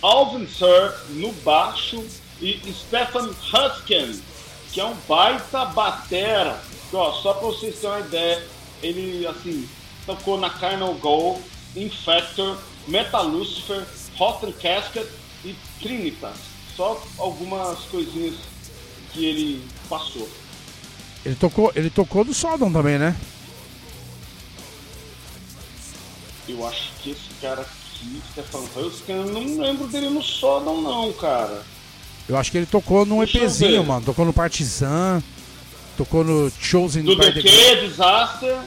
Alvin Sir no baixo e Stefan Husken, que é um baita batera. Que, ó, só pra vocês terem uma ideia, ele assim tocou na Carnal Goal, Infector, Metal Lucifer, Rotten Casket e Trinitas. Só algumas coisinhas que ele passou. Ele tocou, ele tocou do Sodom também, né? Eu acho que esse cara aqui, Stefan Husken, eu não lembro dele no Sodom não, cara. Eu acho que ele tocou num Deixa EPzinho, mano. Tocou no Partizan, tocou no Chosen Do by The Disaster.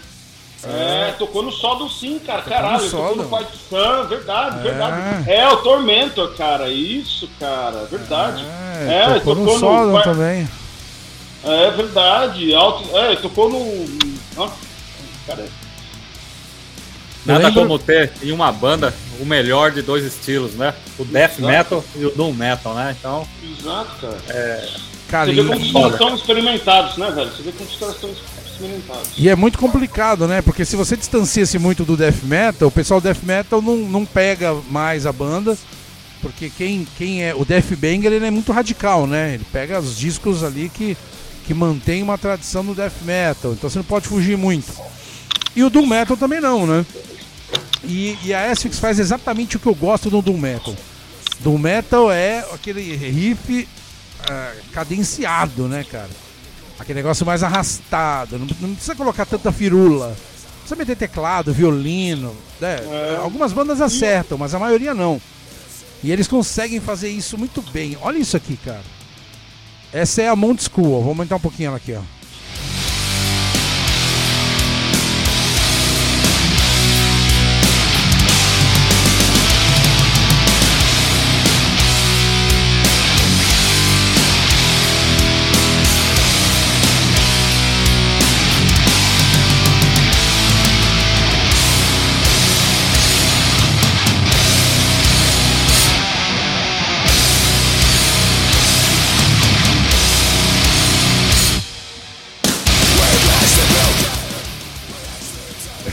É, tocou no Sodom sim, cara. Tocou Caralho, no ele tocou no Sodom. Partisan, verdade, verdade. É, o Tormentor, cara. Isso, cara, verdade. É, É, tocou, no tocou no Sodom Par- também. É verdade. Alto, é, tocou no. Cara, Nada lembro- como ter em uma banda o melhor de dois estilos, né? O death Exato. metal e o doom metal, né? Então, exato, cara. Cara, Você vê como os caras estão experimentados, né, velho? Você vê como os caras estão experimentados. E é muito complicado, né? Porque se você distancia-se muito do death metal, o pessoal do death metal não, não pega mais a banda. Porque quem, quem é. O Death Banger ele é muito radical, né? Ele pega os discos ali que, que mantém uma tradição do death metal. Então você não pode fugir muito. E o Doom Metal também não, né? E, e a Asphyx faz exatamente o que eu gosto do Doom Metal. Doom Metal é aquele riff uh, cadenciado, né, cara? Aquele negócio mais arrastado. Não, não, precisa colocar tanta firula. Não precisa meter teclado, violino. Né? É. Algumas bandas acertam, mas a maioria não. E eles conseguem fazer isso muito bem. Olha isso aqui, cara. Essa é a Mount School. Vou aumentar um pouquinho ela aqui, ó.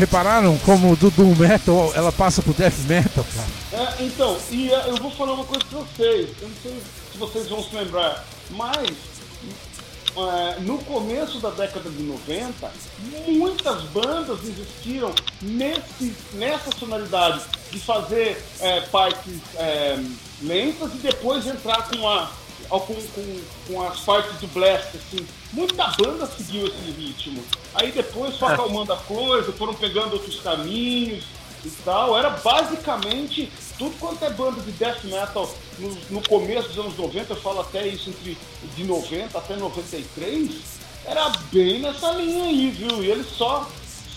Repararam como do Doom Metal ela passa pro Death Metal, cara? É, então, e uh, eu vou falar uma coisa pra vocês. Eu não sei se vocês vão se lembrar, mas uh, no começo da década de 90, muitas bandas existiram nesse, nessa sonoridade de fazer uh, partes uh, lentas e depois entrar com a com, com, com, as partes do blast, assim. Muita banda seguiu esse ritmo. Aí depois foi é. acalmando a coisa, foram pegando outros caminhos e tal. Era basicamente tudo quanto é banda de death metal no, no começo dos anos 90, eu falo até isso entre de 90 até 93, era bem nessa linha aí, viu? E eles só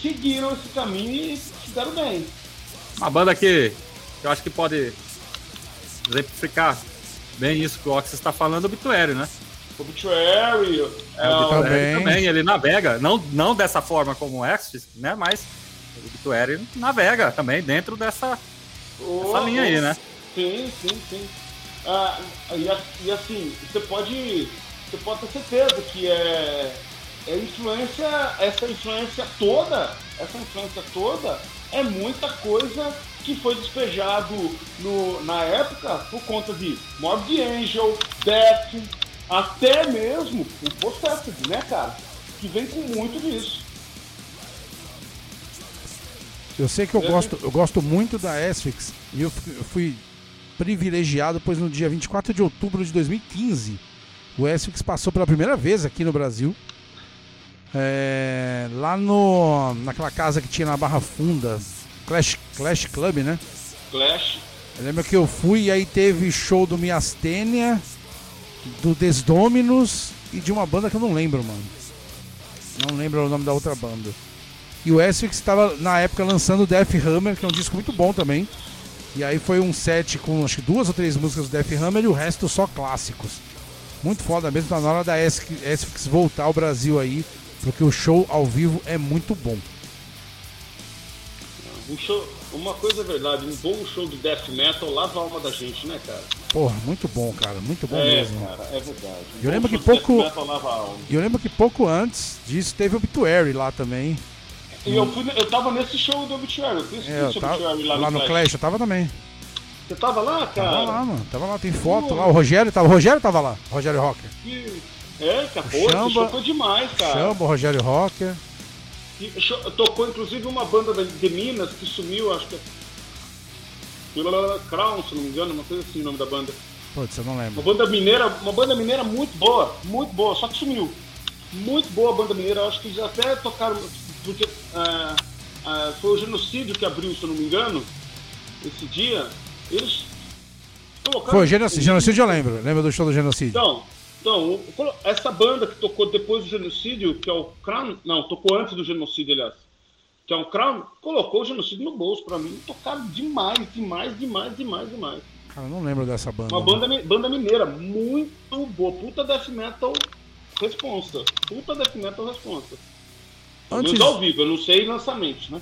seguiram esse caminho e fizeram bem. Uma banda que eu acho que pode exemplificar bem isso que o Ox está falando, Obituary, né? Obituary, é, o Obituary também. ele navega, não, não dessa forma como o X, né? Mas o Obituary navega também dentro dessa, oh, dessa linha oh, aí, né? Sim, sim, sim. Ah, e, e, assim, você pode, você pode ter certeza que é, é influência, essa influência toda, essa influência toda é muita coisa que foi despejado no, na época por conta de Morbid Angel, Death, até mesmo o Possessed, né, cara? Que vem com muito disso. Eu sei que eu, é. gosto, eu gosto muito da Asphyx e eu fui privilegiado, pois no dia 24 de outubro de 2015 o Asphyx passou pela primeira vez aqui no Brasil. É, lá no, naquela casa que tinha na Barra Funda, Clash, Clash Club, né? Clash. Eu lembro que eu fui e aí teve show do Miastênia, do Desdominus e de uma banda que eu não lembro, mano. Não lembro o nome da outra banda. E o Essex estava na época lançando Death Hammer, que é um disco muito bom também. E aí foi um set com acho que duas ou três músicas do Death Hammer e o resto só clássicos. Muito foda mesmo, tá na hora da Essex voltar ao Brasil aí, porque o show ao vivo é muito bom. Um show, uma coisa é verdade, um bom show de death metal lava a alma da gente, né, cara? Porra, muito bom, cara, muito bom é, mesmo. cara, é verdade. Um eu lembro que pouco Eu lembro que pouco antes disso teve o Obituary lá também. E eu, fui, eu tava nesse show do Obituary, eu fiz é, eu tava, Obituary lá, lá no, Clash. Clash. eu tava também. Você tava lá, cara? Tava lá, mano. Tava lá, tem foto Pô. lá. O Rogério tava. O Rogério tava lá, Rogério Rocker. É, cara, pô, Chamba, foi demais, cara. Chamba, o Rogério Rocker tocou inclusive uma banda de Minas que sumiu, acho que é. Crown, se não me engano, uma coisa assim o nome da banda. Putz, eu não lembro. Uma banda mineira, uma banda mineira muito boa, muito boa, só que sumiu. Muito boa a banda mineira, acho que já até tocaram. Porque uh, uh, foi o genocídio que abriu, se eu não me engano, esse dia. Eles colocaram. Foi, genocídio, genocídio eu lembro, lembro do show do genocídio. Então, então, essa banda que tocou depois do genocídio, que é o Crown, não, tocou antes do genocídio, aliás, que é o Crown, colocou o genocídio no bolso pra mim. Tocaram demais, demais, demais, demais, demais. Cara, eu não lembro dessa banda. Uma banda, banda mineira, muito boa. Puta death metal responsa. Puta death metal responsa. Antes... ao vivo, eu não sei lançamentos, né?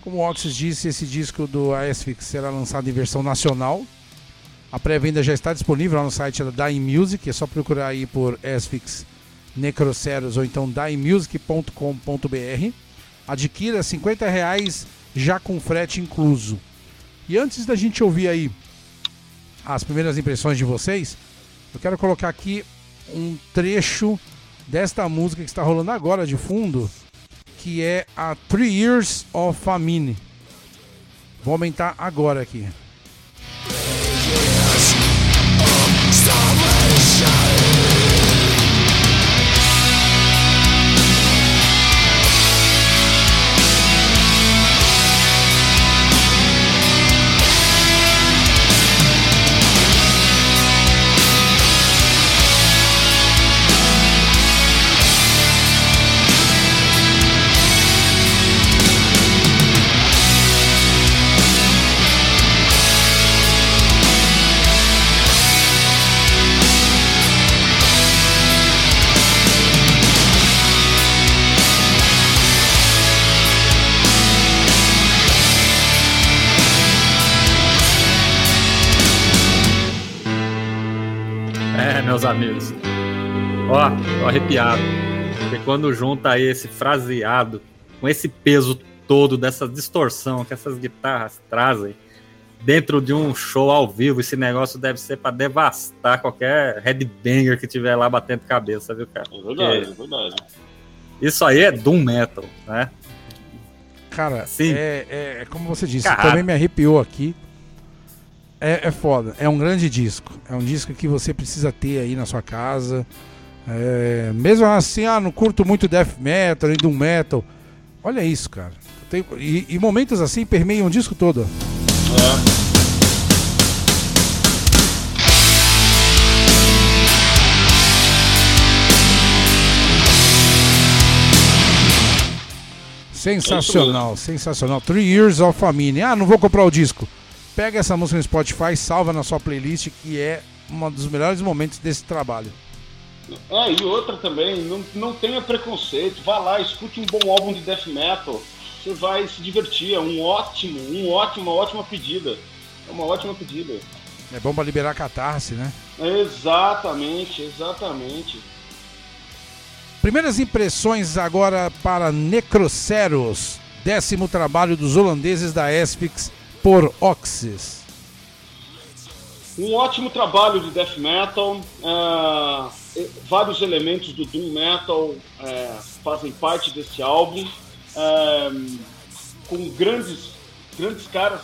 Como o Oxys disse, esse disco do Asphyx será lançado em versão nacional A pré-venda já está disponível lá no site da Dying Music, é só procurar aí por Asphyx Necroceros ou então diemusic.com.br. Adquira 50 reais já com frete incluso. E antes da gente ouvir aí as primeiras impressões de vocês, eu quero colocar aqui um trecho desta música que está rolando agora de fundo, que é a Three Years of Famine. Vou aumentar agora aqui. Amigos. Ó, tô arrepiado. Porque quando junta aí esse fraseado com esse peso todo dessa distorção que essas guitarras trazem dentro de um show ao vivo, esse negócio deve ser para devastar qualquer headbanger que tiver lá batendo cabeça, viu, cara? É verdade, Porque é verdade. Isso aí é Doom Metal, né? Cara, Sim. É, é, é como você disse, também me arrepiou aqui. É, é foda. É um grande disco. É um disco que você precisa ter aí na sua casa. É, mesmo assim, ah, não curto muito death metal, nem doom metal. Olha isso, cara. E, e, momentos assim permeiam o disco todo. É. Sensacional, sensacional. Three Years of Famine. Ah, não vou comprar o disco pega essa música no Spotify, salva na sua playlist, que é um dos melhores momentos desse trabalho. É, e outra também, não, não tenha preconceito, vá lá, escute um bom álbum de death metal, você vai se divertir, é um ótimo, um ótimo, uma ótima pedida. É uma ótima pedida. É bom para liberar catarse, né? Exatamente, exatamente. Primeiras impressões agora para Necroceros, décimo trabalho dos holandeses da Espix por Oxys. Um ótimo trabalho de death metal. Uh, vários elementos do doom metal uh, fazem parte desse álbum. Uh, com grandes, grandes caras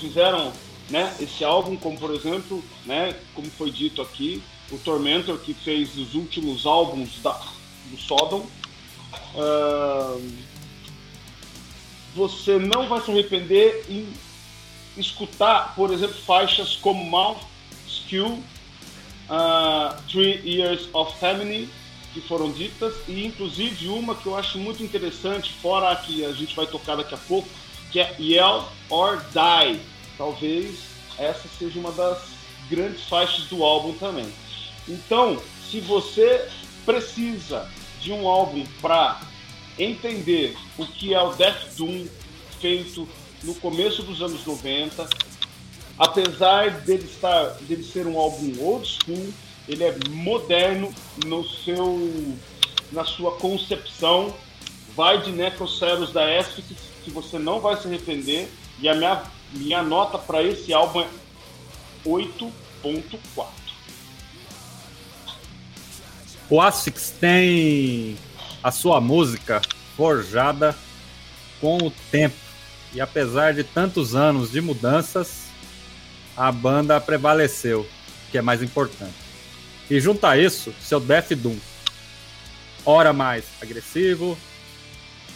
fizeram né, esse álbum, como por exemplo, né, como foi dito aqui, o Tormentor que fez os últimos álbuns da, do Sodom. Uh, você não vai se arrepender em escutar, por exemplo, faixas como Mouth Skill, uh, Three Years of Family, que foram ditas, e inclusive uma que eu acho muito interessante, fora a que a gente vai tocar daqui a pouco, que é Yell or Die. Talvez essa seja uma das grandes faixas do álbum também. Então, se você precisa de um álbum para entender o que é o Death Doom feito no começo dos anos 90. Apesar dele, estar, dele ser um álbum old school, ele é moderno no seu, na sua concepção. Vai de Necroceros da Esphix, que você não vai se arrepender. E a minha, minha nota para esse álbum é 8.4. O Asphyx tem a sua música forjada com o tempo. E apesar de tantos anos de mudanças, a banda prevaleceu, que é mais importante. E junto a isso, seu Death Doom, ora mais agressivo,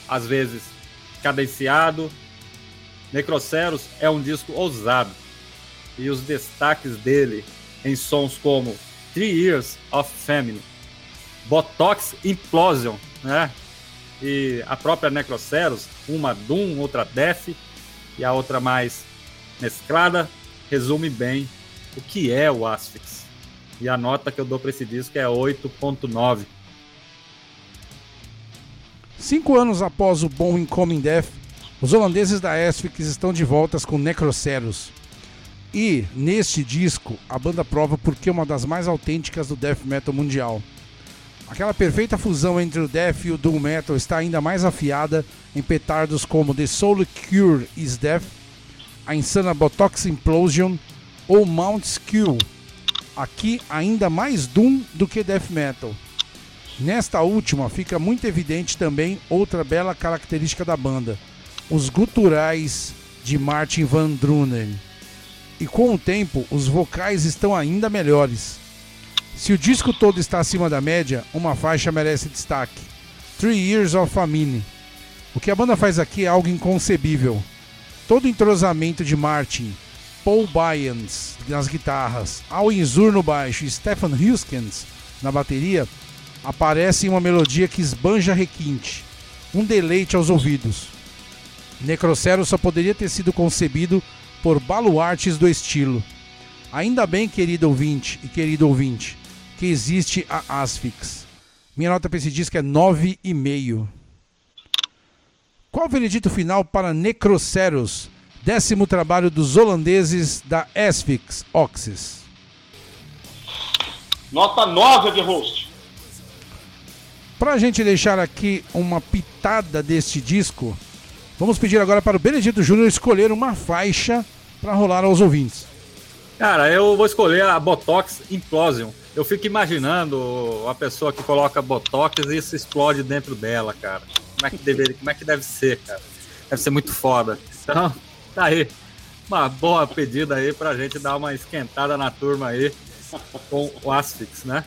às vezes cadenciado. Necroceros é um disco ousado e os destaques dele em sons como Three Years of Famine, Botox Implosion, né? E a própria Necroceros, uma Doom, outra Death e a outra mais mesclada, resume bem o que é o Asphyx. E a nota que eu dou para esse disco é 8.9. Cinco anos após o bom Incoming Death, os holandeses da Asphyx estão de voltas com Necroceros. E neste disco, a banda prova porque é uma das mais autênticas do death metal mundial. Aquela perfeita fusão entre o death e o doom metal está ainda mais afiada em petardos como The Soul Cure is Death, a insana Botox Implosion ou Mount Skill. Aqui ainda mais doom do que death metal. Nesta última fica muito evidente também outra bela característica da banda, os guturais de Martin Van Drunen. E com o tempo, os vocais estão ainda melhores. Se o disco todo está acima da média, uma faixa merece destaque. Three Years of Famine. O que a banda faz aqui é algo inconcebível. Todo o entrosamento de Martin, Paul Byans nas guitarras, Al Inzur no baixo e Stefan Huskens na bateria aparece em uma melodia que esbanja requinte, um deleite aos ouvidos. Necrocero só poderia ter sido concebido por baluartes do estilo. Ainda bem, querido ouvinte e querido ouvinte, que existe a Asphyx. Minha nota para esse disco é 9,5. Qual o veredito final para Necroceros, décimo trabalho dos holandeses da Asphyx Oxys? Nota 9 de host. Para a gente deixar aqui uma pitada deste disco, vamos pedir agora para o Benedito Júnior escolher uma faixa para rolar aos ouvintes. Cara, eu vou escolher a Botox Implosion. Eu fico imaginando a pessoa que coloca Botox e isso explode dentro dela, cara. Como é que deve, como é que deve ser, cara? Deve ser muito foda. Então, tá aí. Uma boa pedida aí pra gente dar uma esquentada na turma aí com o Asphyx, né?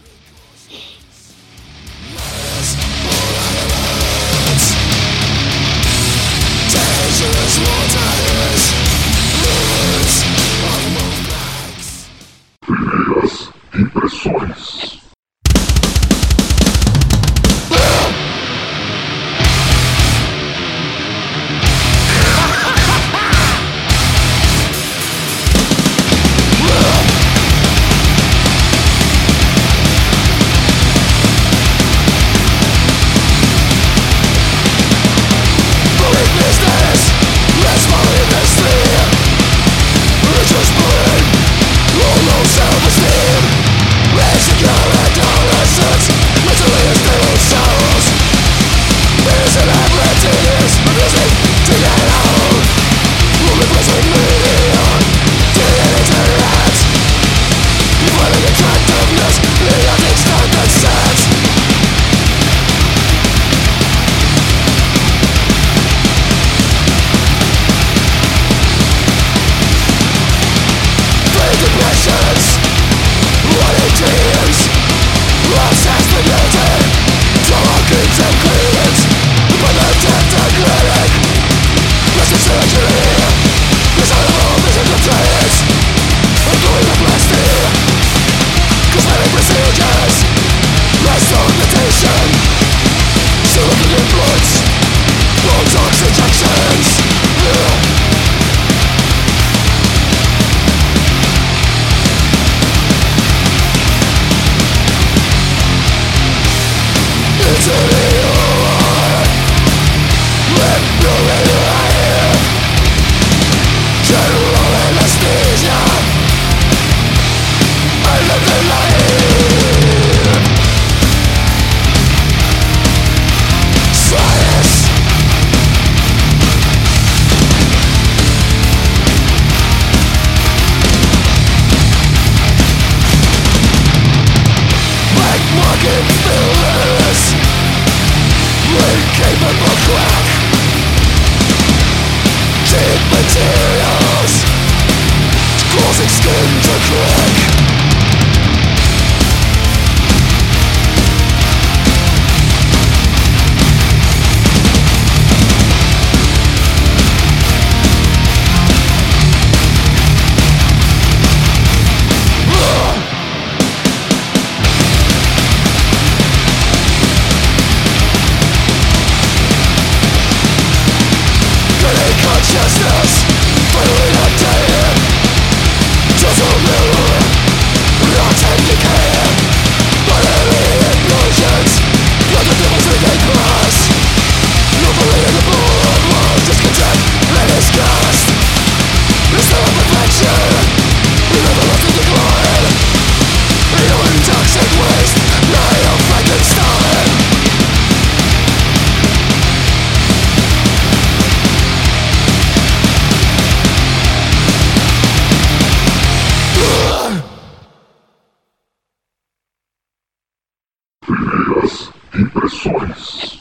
Primeiras impressões.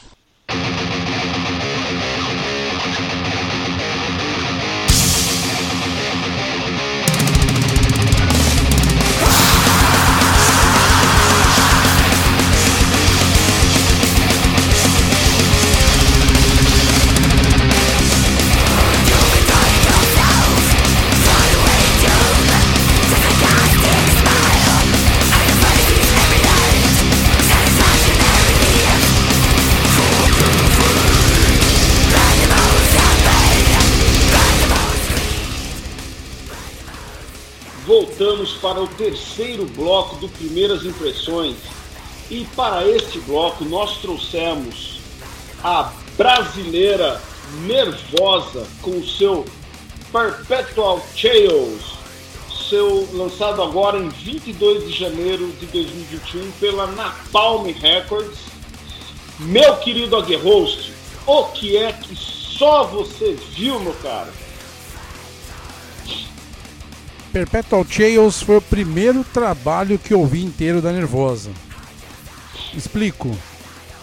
Para o terceiro bloco do Primeiras Impressões. E para este bloco nós trouxemos a brasileira Nervosa com seu Perpetual Chaos, seu lançado agora em 22 de janeiro de 2021 pela Napalm Records. Meu querido Aguerhost, o que é que só você viu, meu cara? Perpetual Chaos foi o primeiro trabalho que eu vi inteiro da Nervosa. Explico.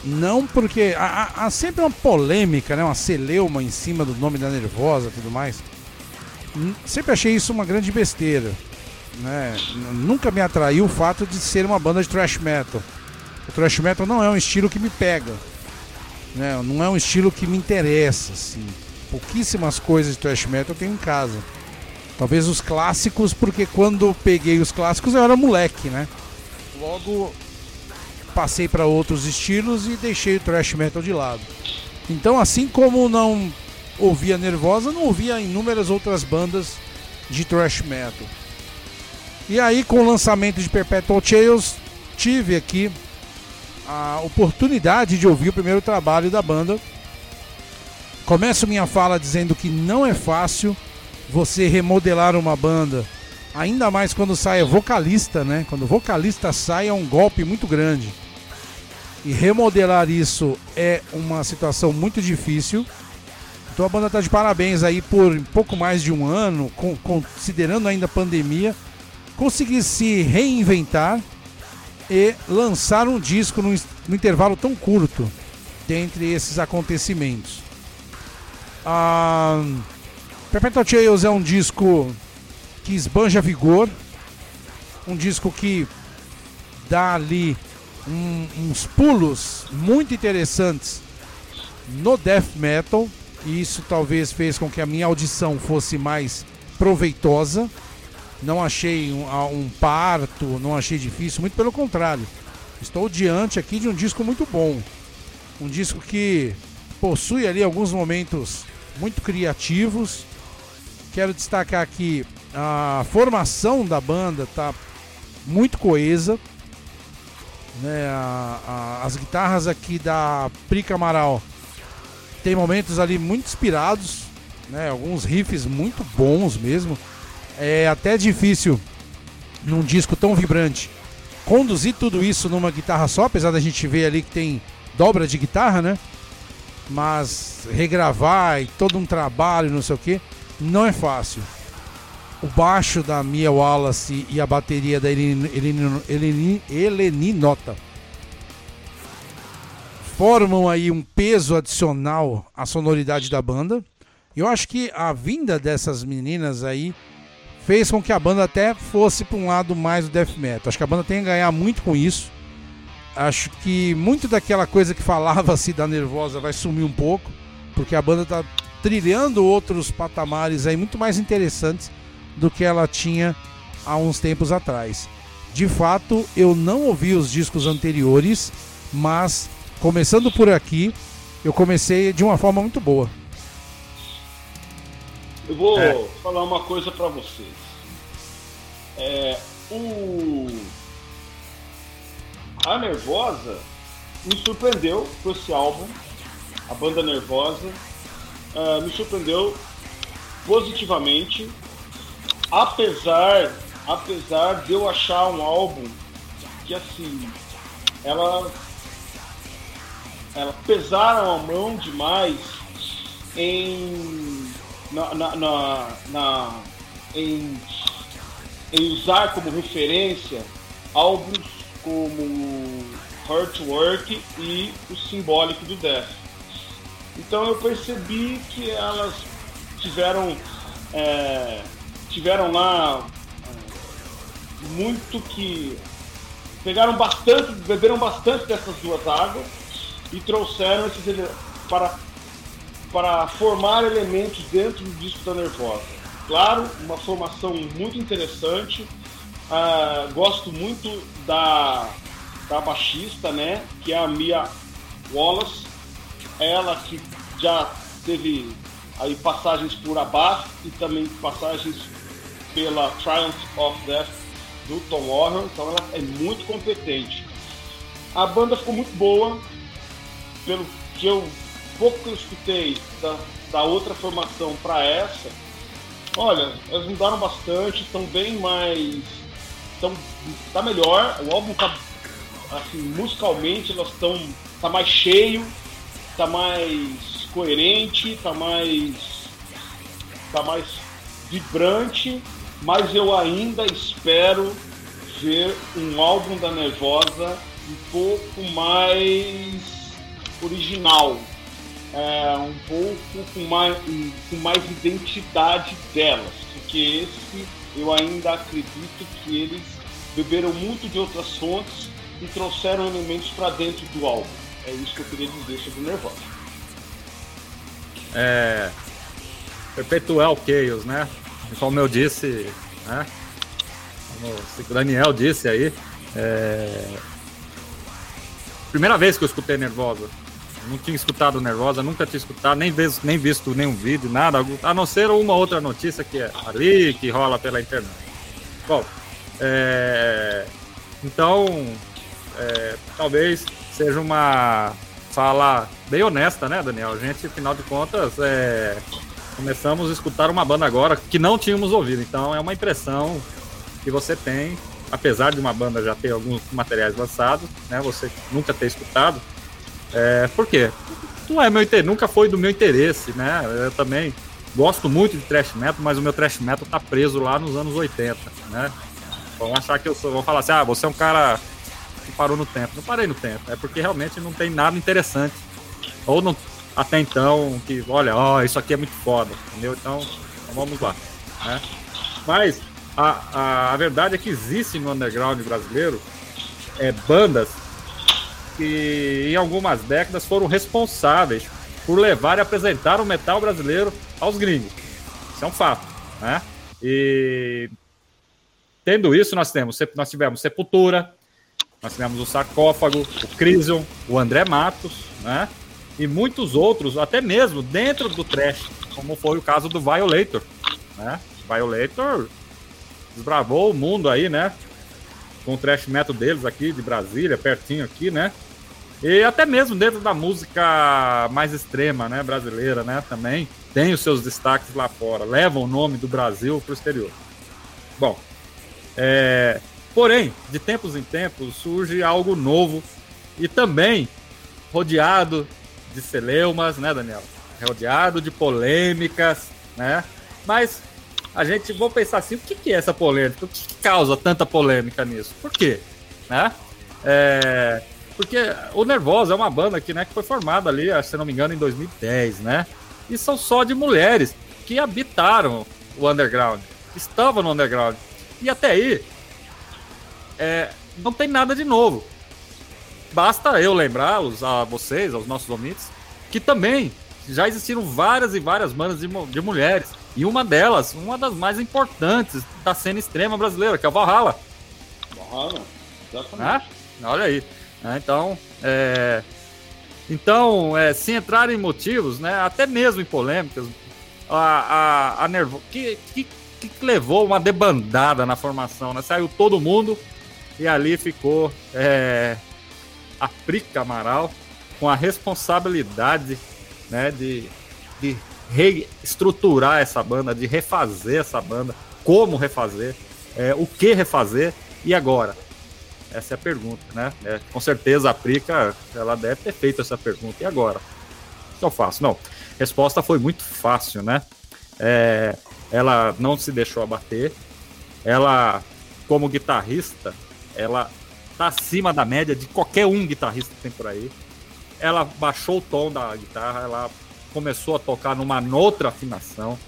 Não porque há, há- sempre uma polêmica, né? uma celeuma em cima do nome da Nervosa e tudo mais. N- Sempre achei isso uma grande besteira. Né? Nunca me atraiu o fato de ser uma banda de thrash metal. O thrash metal não é um estilo que me pega. Né? Não é um estilo que me interessa. Assim. Pouquíssimas coisas de thrash metal eu tenho em casa. Talvez os clássicos, porque quando peguei os clássicos eu era moleque, né? Logo passei para outros estilos e deixei o thrash metal de lado. Então, assim como não ouvia Nervosa, não ouvia inúmeras outras bandas de thrash metal. E aí, com o lançamento de Perpetual Chaos, tive aqui a oportunidade de ouvir o primeiro trabalho da banda. Começo minha fala dizendo que não é fácil você remodelar uma banda, ainda mais quando sai vocalista, né? Quando vocalista sai é um golpe muito grande. E remodelar isso é uma situação muito difícil. Então a banda está de parabéns aí por pouco mais de um ano, considerando ainda a pandemia, conseguir se reinventar e lançar um disco num, num intervalo tão curto dentre esses acontecimentos. Ah, Perpetual Chaos é um disco que esbanja vigor, um disco que dá ali um- uns pulos muito interessantes no death metal, e isso talvez fez com que a minha audição fosse mais proveitosa. Não achei um, um parto, não achei difícil, muito pelo contrário. Estou diante aqui de um disco muito bom. Um disco que possui ali alguns momentos muito criativos. Quero destacar aqui a formação da banda tá muito coesa. Né, a- a- as guitarras aqui da Prica Amaral tem momentos ali muito inspirados, né, alguns riffs muito bons mesmo. É até difícil num disco tão vibrante conduzir tudo isso numa guitarra só, apesar da gente ver ali que tem dobra de guitarra, né? Mas regravar e todo um trabalho, não sei o que, não é fácil. O baixo da Mia Wallace e a bateria da Eleni, Nota formam aí um peso adicional à sonoridade da banda. Eu acho que a vinda dessas meninas aí fez com que a banda até fosse para um lado mais do death metal. Acho que a banda tem a ganhar muito com isso. Acho que muito daquela coisa que falava-se da Nervosa vai sumir um pouco, porque a banda está trilhando outros patamares aí muito mais interessantes do que ela tinha há uns tempos atrás. De fato, eu não ouvi os discos anteriores, mas começando por aqui, eu comecei de uma forma muito boa. Eu vou É. falar uma coisa pra vocês. É, o... A Nervosa me surpreendeu com esse álbum, a banda Nervosa, ah, me surpreendeu positivamente, apesar, apesar de eu achar um álbum que assim, ela, ela pesaram a mão demais em na, na, na, na- em, em usar como referência álbuns como Hurt Work e o Symbolic do Death. Então eu percebi que elas tiveram é, tiveram lá é, muito que pegaram bastante, beberam bastante dessas duas águas e trouxeram esses para para formar elementos dentro do disco da Nervosa. Claro, uma formação muito interessante. Uh, gosto muito da, da baixista, né? Que é a Mia Wallace. Ela que já teve aí passagens por Abbath e também passagens pela Triumph of Death do Tom Warren, então ela é muito competente. A banda ficou muito boa, pelo que eu pouco que eu escutei da, da outra formação para essa, olha, elas mudaram bastante, estão bem mais. Tão, tá melhor, o álbum tá assim, musicalmente elas estão. tá mais cheio, tá mais coerente, tá mais. tá mais vibrante, mas eu ainda espero ver um álbum da Nervosa um pouco mais original, é, um pouco com mais, com mais identidade delas, porque esse eu ainda acredito que eles beberam muito de outras fontes e trouxeram elementos para dentro do álbum. É isso que eu queria dizer sobre o Nervosa. É. Perpetual Chaos, né? Como eu disse, né? Como o Daniel disse aí. É... Primeira vez que eu escutei Nervosa não tinha escutado Nervosa, nunca tinha escutado, nem, visto, nem visto nenhum vídeo, nada, a não ser uma outra notícia que é ali, que rola pela internet. Bom, é, então, é, talvez seja uma fala bem honesta, né, Daniel? A gente, afinal de contas, é, começamos a escutar uma banda agora que não tínhamos ouvido, então é uma impressão que você tem, apesar de uma banda já ter alguns materiais lançados, né, você nunca ter escutado, é, por quê? Não é meu nunca foi do meu interesse, né? Eu também gosto muito de thrash metal, mas o meu thrash metal tá preso lá nos anos 80, né? Vão achar que eu sou, vão falar assim: "Ah, você é um cara que parou no tempo". Não parei no tempo, é porque realmente não tem nada interessante. Ou não até então que, olha, ó, isso aqui é muito foda, entendeu? Então, então vamos lá, né? Mas a, a, a verdade é que existe no underground brasileiro é, bandas que em algumas décadas foram responsáveis por levar e apresentar o metal brasileiro aos gringos. Isso é um fato, né? E tendo isso, nós temos, nós tivemos Sepultura, nós tivemos o Sarcófago, o Crisium, o André Matos, né? E muitos outros, até mesmo dentro do trash, como foi o caso do Violator, né? Violator desbravou o mundo aí, né? Com o trash metal deles aqui de Brasília, pertinho aqui, né? E até mesmo dentro da música mais extrema, né, brasileira, né, também tem os seus destaques lá fora, levam o nome do Brasil para o exterior. Bom, é, porém, de tempos em tempos surge algo novo e também rodeado de celeumas, né, Daniel? Rodeado de polêmicas, né? Mas a gente, vou pensar assim, o que, é essa polêmica? O que, que causa tanta polêmica nisso? Por quê? Né? É, porque o Nervosa é uma banda que, né, que foi formada ali, se não me engano, em 2010, né? E são só de mulheres que habitaram o underground, estavam no underground. E até aí, é, não tem nada de novo. Basta eu lembrá-los a vocês, aos nossos ouvintes, que também já existiram várias e várias bandas de, de mulheres. E uma delas, uma das mais importantes da cena extrema brasileira, que é o Valhalla. Valhalla, exatamente. Ah, olha aí. Né? Então, é, então é, se entrar em motivos, né, até mesmo em polêmicas, a, a, a Nervo, que, que, que levou uma debandada na formação, né? Saiu todo mundo e ali ficou é, a Prica Amaral com a responsabilidade né, de, de reestruturar essa banda, de refazer essa banda, como refazer, é, o que refazer e agora. Essa é a pergunta, né? É, com certeza a Prica, ela deve ter feito essa pergunta. E agora? O que eu faço? Não. Resposta foi muito fácil, né? É, ela não se deixou abater. Ela, como guitarrista, ela tá acima da média de qualquer um guitarrista que tem por aí. Ela baixou o tom da guitarra, ela começou a tocar numa outra afinação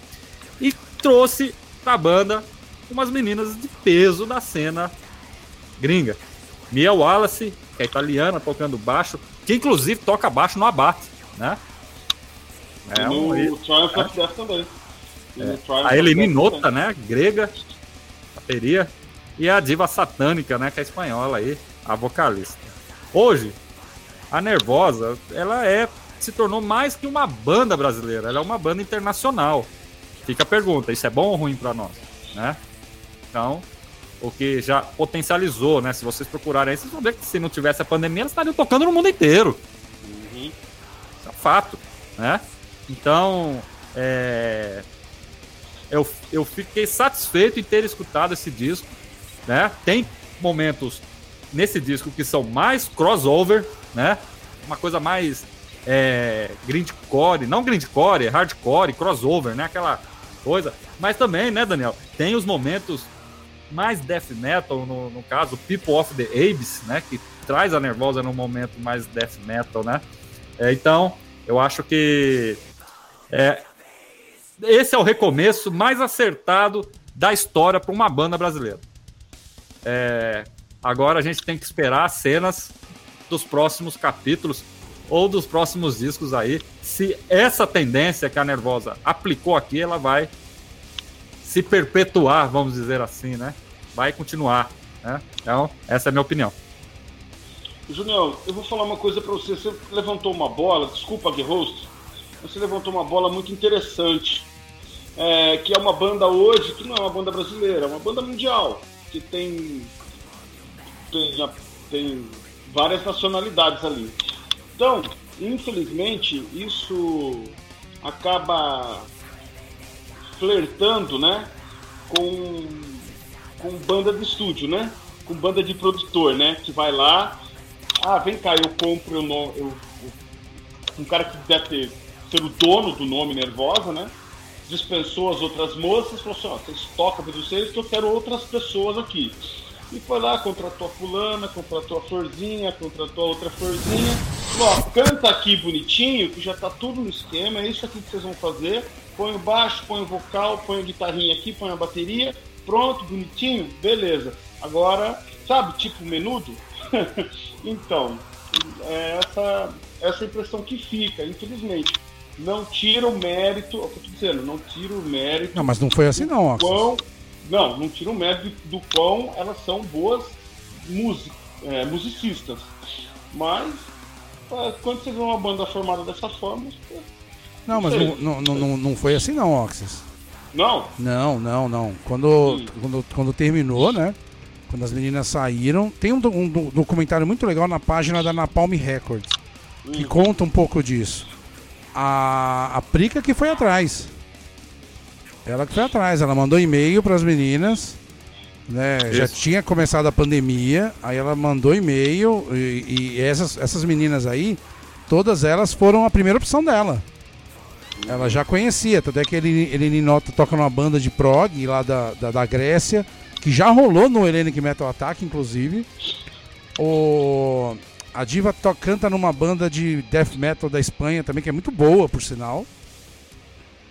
e trouxe pra banda umas meninas de peso da cena gringa. Mia Wallace, que é italiana, tocando baixo, que inclusive toca baixo no abate, né? É no um, Triumph é. of Death também. É. A Eliminota, né? Grega, bateria. E a diva satânica, né? Que é espanhola aí, a vocalista. Hoje, a Nervosa, ela é se tornou mais que uma banda brasileira, ela é uma banda internacional. Fica a pergunta, isso é bom ou ruim para nós, né? Então, o que já potencializou, né? Se vocês procurarem aí, vocês vão ver que se não tivesse a pandemia, eles estariam tocando no mundo inteiro. Uhum. Isso é fato, né? Então, é... eu, eu fiquei satisfeito em ter escutado esse disco, né? Tem momentos nesse disco que são mais crossover, né? Uma coisa mais é, grindcore, não grindcore, é hardcore, crossover, né? Aquela coisa. Mas também, né, Daniel? Tem os momentos mais death metal, no, no caso, People of the Abyss, né? Que traz a nervosa num momento mais death metal, né? É, então, eu acho que é, esse é o recomeço mais acertado da história para uma banda brasileira. É, agora a gente tem que esperar cenas dos próximos capítulos ou dos próximos discos aí, se essa tendência que a Nervosa aplicou aqui, ela vai se perpetuar, vamos dizer assim, né? Vai continuar, né? Então, essa é a minha opinião. Junião, eu vou falar uma coisa para você. Você levantou uma bola, desculpa, Guerrost, você levantou uma bola muito interessante. É, que é uma banda hoje que não é uma banda brasileira, é uma banda mundial, que tem, tem, tem várias nacionalidades ali. Então, infelizmente, isso acaba flertando, né, com, com banda de estúdio, né, com banda de produtor, né, que vai lá, ah, vem cá, eu compro, eu, eu um cara que deve ter, ser o dono do nome Nervosa, né, dispensou as outras moças, falou assim, ó, vocês tocam para vocês que eu quero outras pessoas aqui. E foi lá, contratou a fulana, contratou a florzinha, contratou a outra florzinha. Falou, ó, canta aqui bonitinho, que já tá tudo no esquema, é isso aqui que vocês vão fazer. Põe o baixo, põe o vocal, põe a guitarrinha aqui, põe a bateria. Pronto, bonitinho, beleza. Agora, sabe, tipo menudo? (laughs) então, é essa, essa impressão que fica, infelizmente. Não tira o mérito, é eu tô dizendo, não tira o mérito. Não, mas não foi assim não, Quão, não, não tira o mérito do quão elas são boas music, é, musicistas. Mas é, quando você vê uma banda formada dessa forma. Não, mas não, não, não, não foi assim não, Oxys. Não? Não, não, não. Quando, quando, quando terminou, né? Quando as meninas saíram, tem um, um, documentário muito legal na página da Napalm Records que hum. conta um pouco disso. A, a Prica que foi atrás. Ela que foi atrás, ela mandou e-mail para as meninas, né? Já tinha começado a pandemia, aí ela mandou e-mail e, e, essas, essas meninas aí, todas elas foram a primeira opção dela. Ela já conhecia, até que ele, ele nota toca numa banda de prog lá da, da, da Grécia, que já rolou no Hellenic Metal Attack, inclusive. O, a Diva to, canta numa banda de death metal da Espanha também, que é muito boa, por sinal.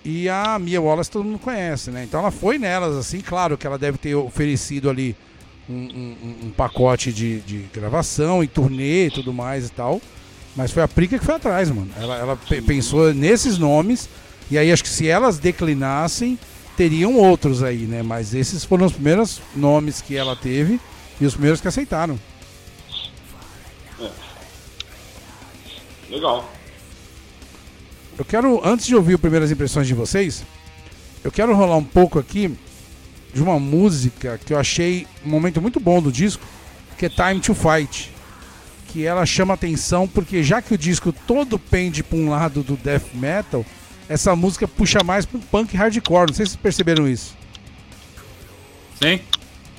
E a Mia Wallace todo mundo conhece, né? Então ela foi nelas, assim, claro que ela deve ter oferecido ali um, um, um pacote de, de, gravação e turnê e tudo mais e tal. Mas foi a Prica que foi atrás, mano. Ela, ela pensou nesses nomes, e aí acho que se elas declinassem, teriam outros aí, né? Mas esses foram os primeiros nomes que ela teve e os primeiros que aceitaram. Legal. Eu quero, antes de ouvir as primeiras impressões de vocês, eu quero rolar um pouco aqui de uma música que eu achei um momento muito bom do disco, que é Time to Fight. Que ela chama atenção porque já que o disco todo pende para um lado do death metal, essa música puxa mais para punk hardcore. Não sei se vocês perceberam isso. Sim.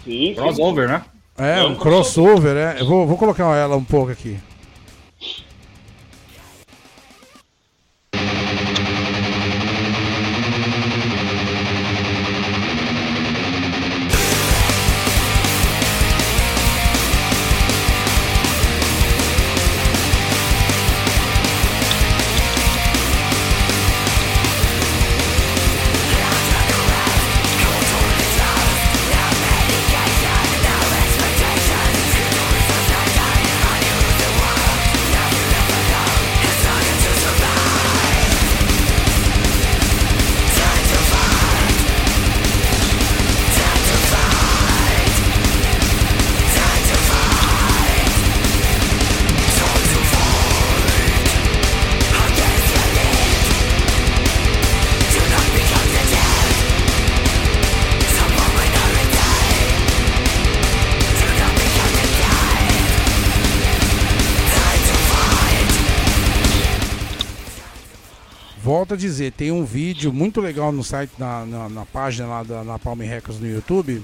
Sim. Crossover, né? É, um crossover, é. Eu vou, vou colocar ela um pouco aqui. Dizer, tem um vídeo muito legal no site, na, na, na página lá da na Palme Records no YouTube,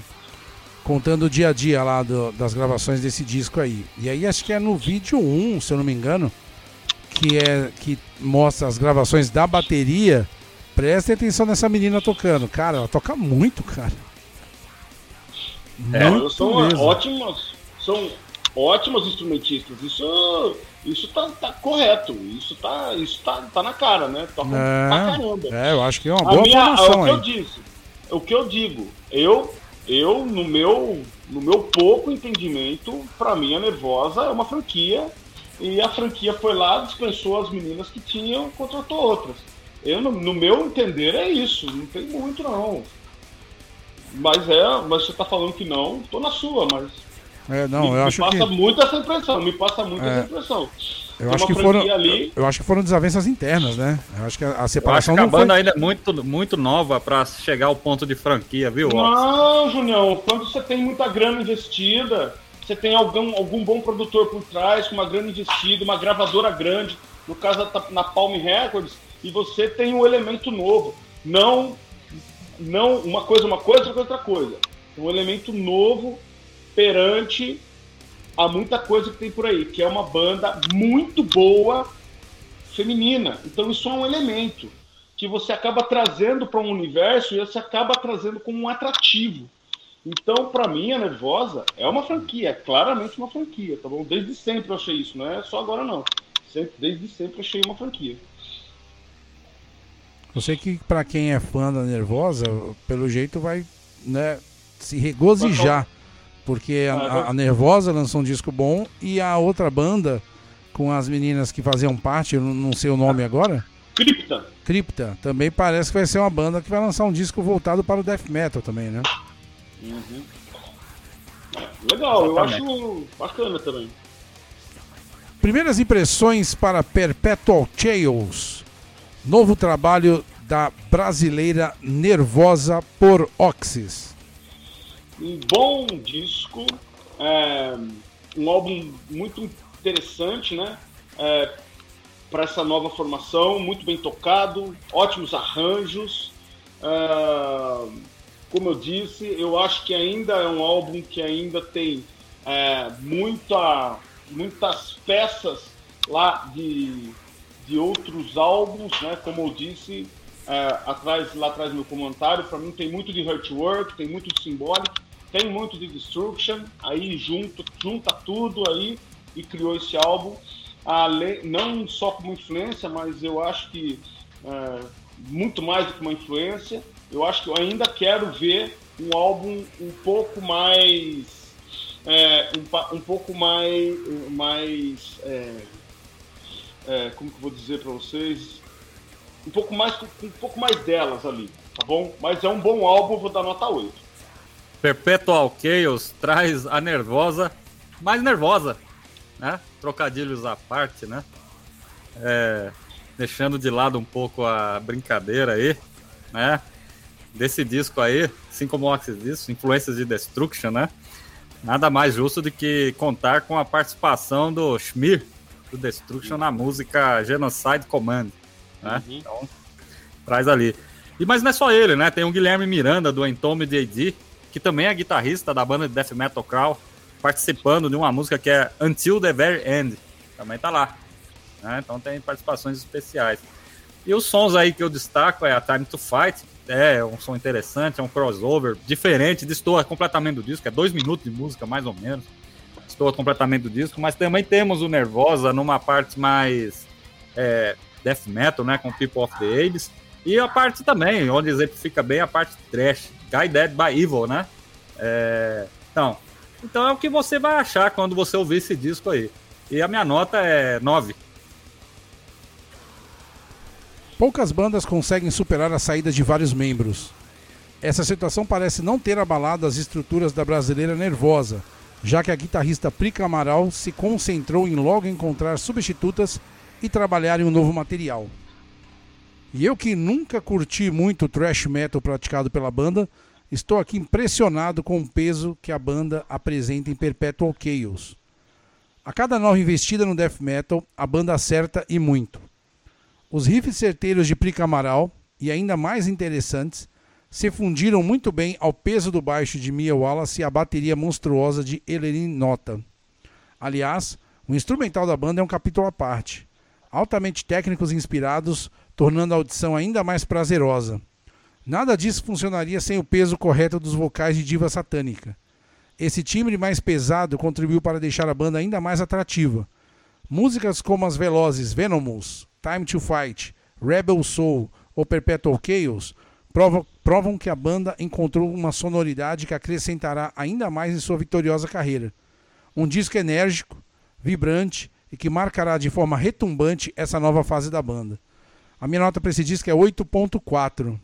contando o dia a dia lá do, das gravações desse disco aí. E aí acho que é no vídeo 1, se eu não me engano, que é que mostra as gravações da bateria. Prestem atenção nessa menina tocando. Cara, ela toca muito, cara. É, muito são mesmo. ótimas, são ótimas instrumentistas. Isso, isso tá, tá, correto. Isso tá, isso tá, tá na cara, né? Toca é, pra caramba. É, eu acho que é uma boa minha, formação é o que aí. eu disse. O que eu digo, eu, eu no meu, no meu pouco entendimento, para mim a Nervosa é uma franquia e a franquia foi lá, dispensou as meninas que tinham, contratou outras. Eu, no, no meu entender, é isso. Não tem muito, não. Mas é, mas você tá falando que não, tô na sua, mas. É, não, me, eu acho me passa que... muito essa impressão, me passa muito é. essa impressão. Eu acho, que foram, ali... eu acho que foram desavenças internas, né? Eu acho que a, a separação eu acho que a banda foi... ainda é muito, muito nova para chegar ao ponto de franquia, viu? Não, Junião, quando você tem muita grana investida, você tem algum, algum bom produtor por trás, com uma grana investida, uma gravadora grande, no caso na Palm Records, e você tem um elemento novo. Não, não uma coisa uma coisa, outra coisa. Um elemento novo perante a muita coisa que tem por aí, que é uma banda muito boa feminina. Então isso é um elemento que você acaba trazendo para um universo e você acaba trazendo como um atrativo. Então, para mim, a Nervosa é uma franquia, é claramente uma franquia, tá bom? Desde sempre eu achei isso, não é só agora não. Sempre, desde sempre eu achei uma franquia. Eu sei que para quem é fã da Nervosa, pelo jeito vai né, se regozijar. Porque a, a, a, Nervosa lançou um disco bom e a outra banda, com as meninas que faziam parte, eu não sei o nome agora. Cripta. Cripta. Também parece que vai ser uma banda que vai lançar um disco voltado para o death metal também, né? Uhum. Legal, eu acho bacana também. Primeiras impressões para Perpetual Chaos. Novo trabalho da brasileira Nervosa por Oxys. Um bom disco, é, um álbum muito interessante, né? É, para essa nova formação, muito bem tocado, ótimos arranjos. É, como eu disse, eu acho que ainda é um álbum que ainda tem é, muita, muitas peças lá de de outros álbuns, né? Como eu disse é, atrás, lá atrás no comentário, para mim tem muito de Hurtwork, tem muito de Symbolic, tem muito de Destruction, aí junto, junta tudo aí e criou esse álbum. Ale, não só como influência, mas eu acho que é, muito mais do que uma influência. Eu acho que eu ainda quero ver um álbum um pouco mais é, um, um, pouco mais mais é, é, como que eu vou dizer para vocês, um pouco mais um pouco mais delas ali, tá bom? Mas é um bom álbum, vou dar nota 8. Perpetual Chaos traz a nervosa, mais nervosa, né? Trocadilhos à parte, né? É, deixando de lado um pouco a brincadeira aí, né? Desse disco aí, assim como o Oxys disse, influências de Destruction, né? Nada mais justo do que contar com a participação do Schmir, do Destruction na música Genocide Command. Né? Uhum. Então, traz ali. E, mas não é só ele, né? Tem o Guilherme Miranda, do Entombed AD, que também é guitarrista da banda de Death Metal Crawl, participando de uma música que é Until the Very End. Também tá lá. Né? Então tem participações especiais. E os sons aí que eu destaco é a Time to Fight, é um som interessante, é um crossover diferente, destoa completamente do disco, é dois minutos de música mais ou menos estou completamente do disco, mas também temos o Nervosa numa parte mais é, death metal, né, com People of the Ages, e a parte também, onde exemplifica bem a parte trash, Guided by Evil, né? É, então, então é o que você vai achar quando você ouvir esse disco aí. E a minha nota é 9. Poucas bandas conseguem superar a saída de vários membros. Essa situação parece não ter abalado as estruturas da brasileira nervosa, já que a guitarrista Prica Amaral se concentrou em logo encontrar substitutas e trabalhar em um novo material. E eu que nunca curti muito o thrash metal praticado pela banda, estou aqui impressionado com o peso que a banda apresenta em Perpetual Chaos. A cada nova investida no death metal, a banda acerta e muito. Os riffs certeiros de Prica Amaral, e ainda mais interessantes, se fundiram muito bem ao peso do baixo de Mia Wallace e à bateria monstruosa de Eleni Nota. Aliás, o instrumental da banda é um capítulo à parte, altamente técnicos inspirados, tornando a audição ainda mais prazerosa. Nada disso funcionaria sem o peso correto dos vocais de diva satânica. Esse timbre mais pesado contribuiu para deixar a banda ainda mais atrativa. Músicas como as velozes Venomous, Time to Fight, Rebel Soul ou Perpetual Chaos provam, que a banda encontrou uma sonoridade que acrescentará ainda mais em sua vitoriosa carreira. Um disco enérgico, vibrante e que marcará de forma retumbante essa nova fase da banda. A minha nota para esse disco é 8.4.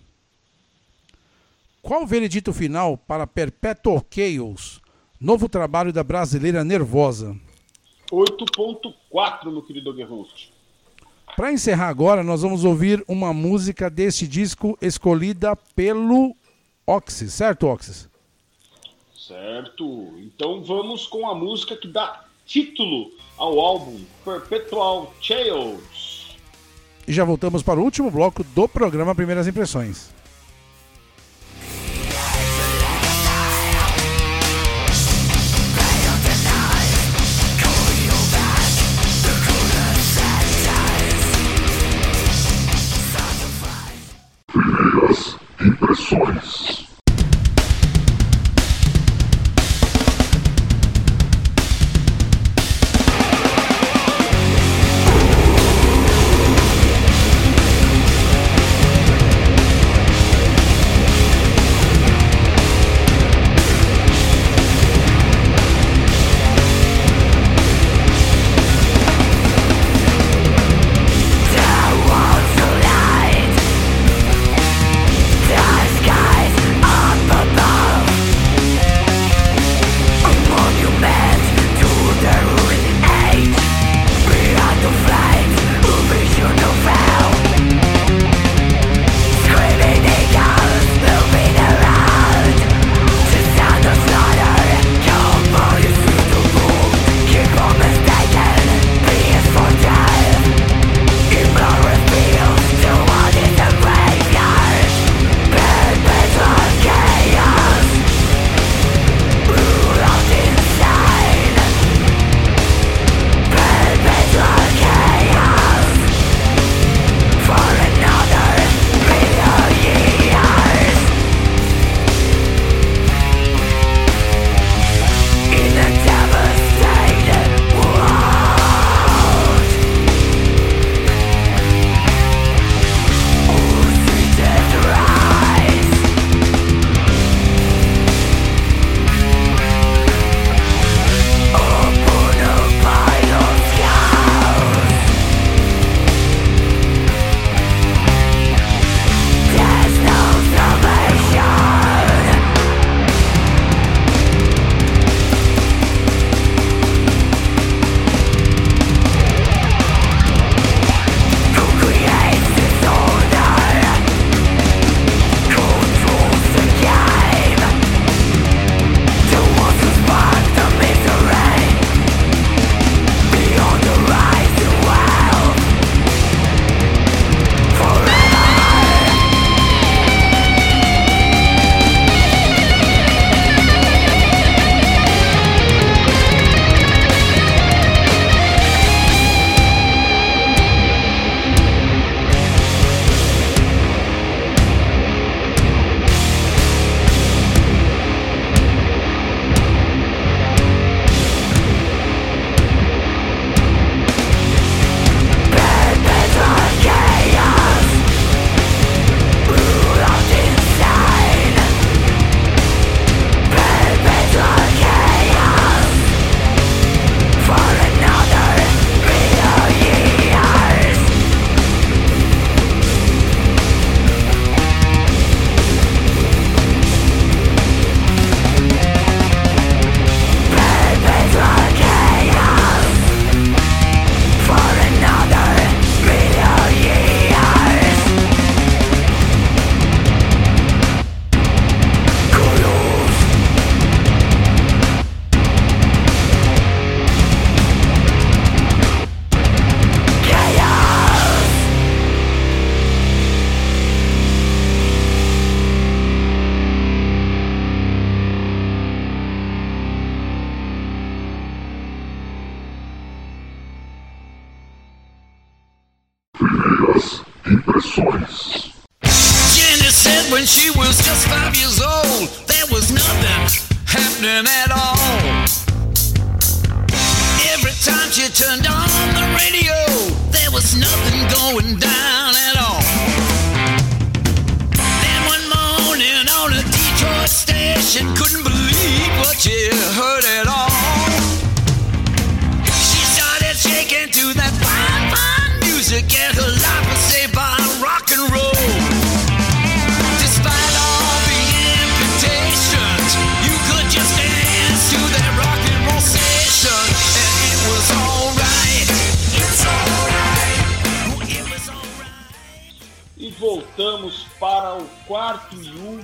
Qual o veredito final para Perpetual Chaos, novo trabalho da brasileira Nervosa? 8.4, meu querido Guerroso. Para encerrar agora, nós vamos ouvir uma música deste disco escolhida pelo Oxys, certo, Oxys? Certo. Então vamos com a música que dá título ao álbum Perpetual Chaos. E já voltamos para o último bloco do programa Primeiras Impressões.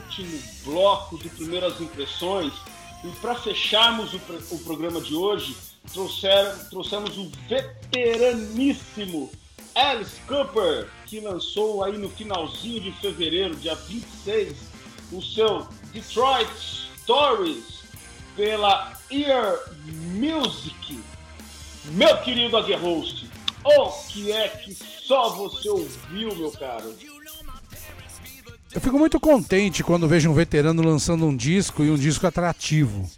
Último bloco de primeiras impressões. E para fecharmos o, o programa de hoje, trouxeram, trouxemos o veteraníssimo Alice Cooper, que lançou aí no finalzinho de fevereiro, dia 26, o seu Detroit Stories pela Ear Music. Meu querido Aguerhost, o que é que só você ouviu, meu caro? Eu fico muito contente quando vejo um veterano lançando um disco e um disco atrativo.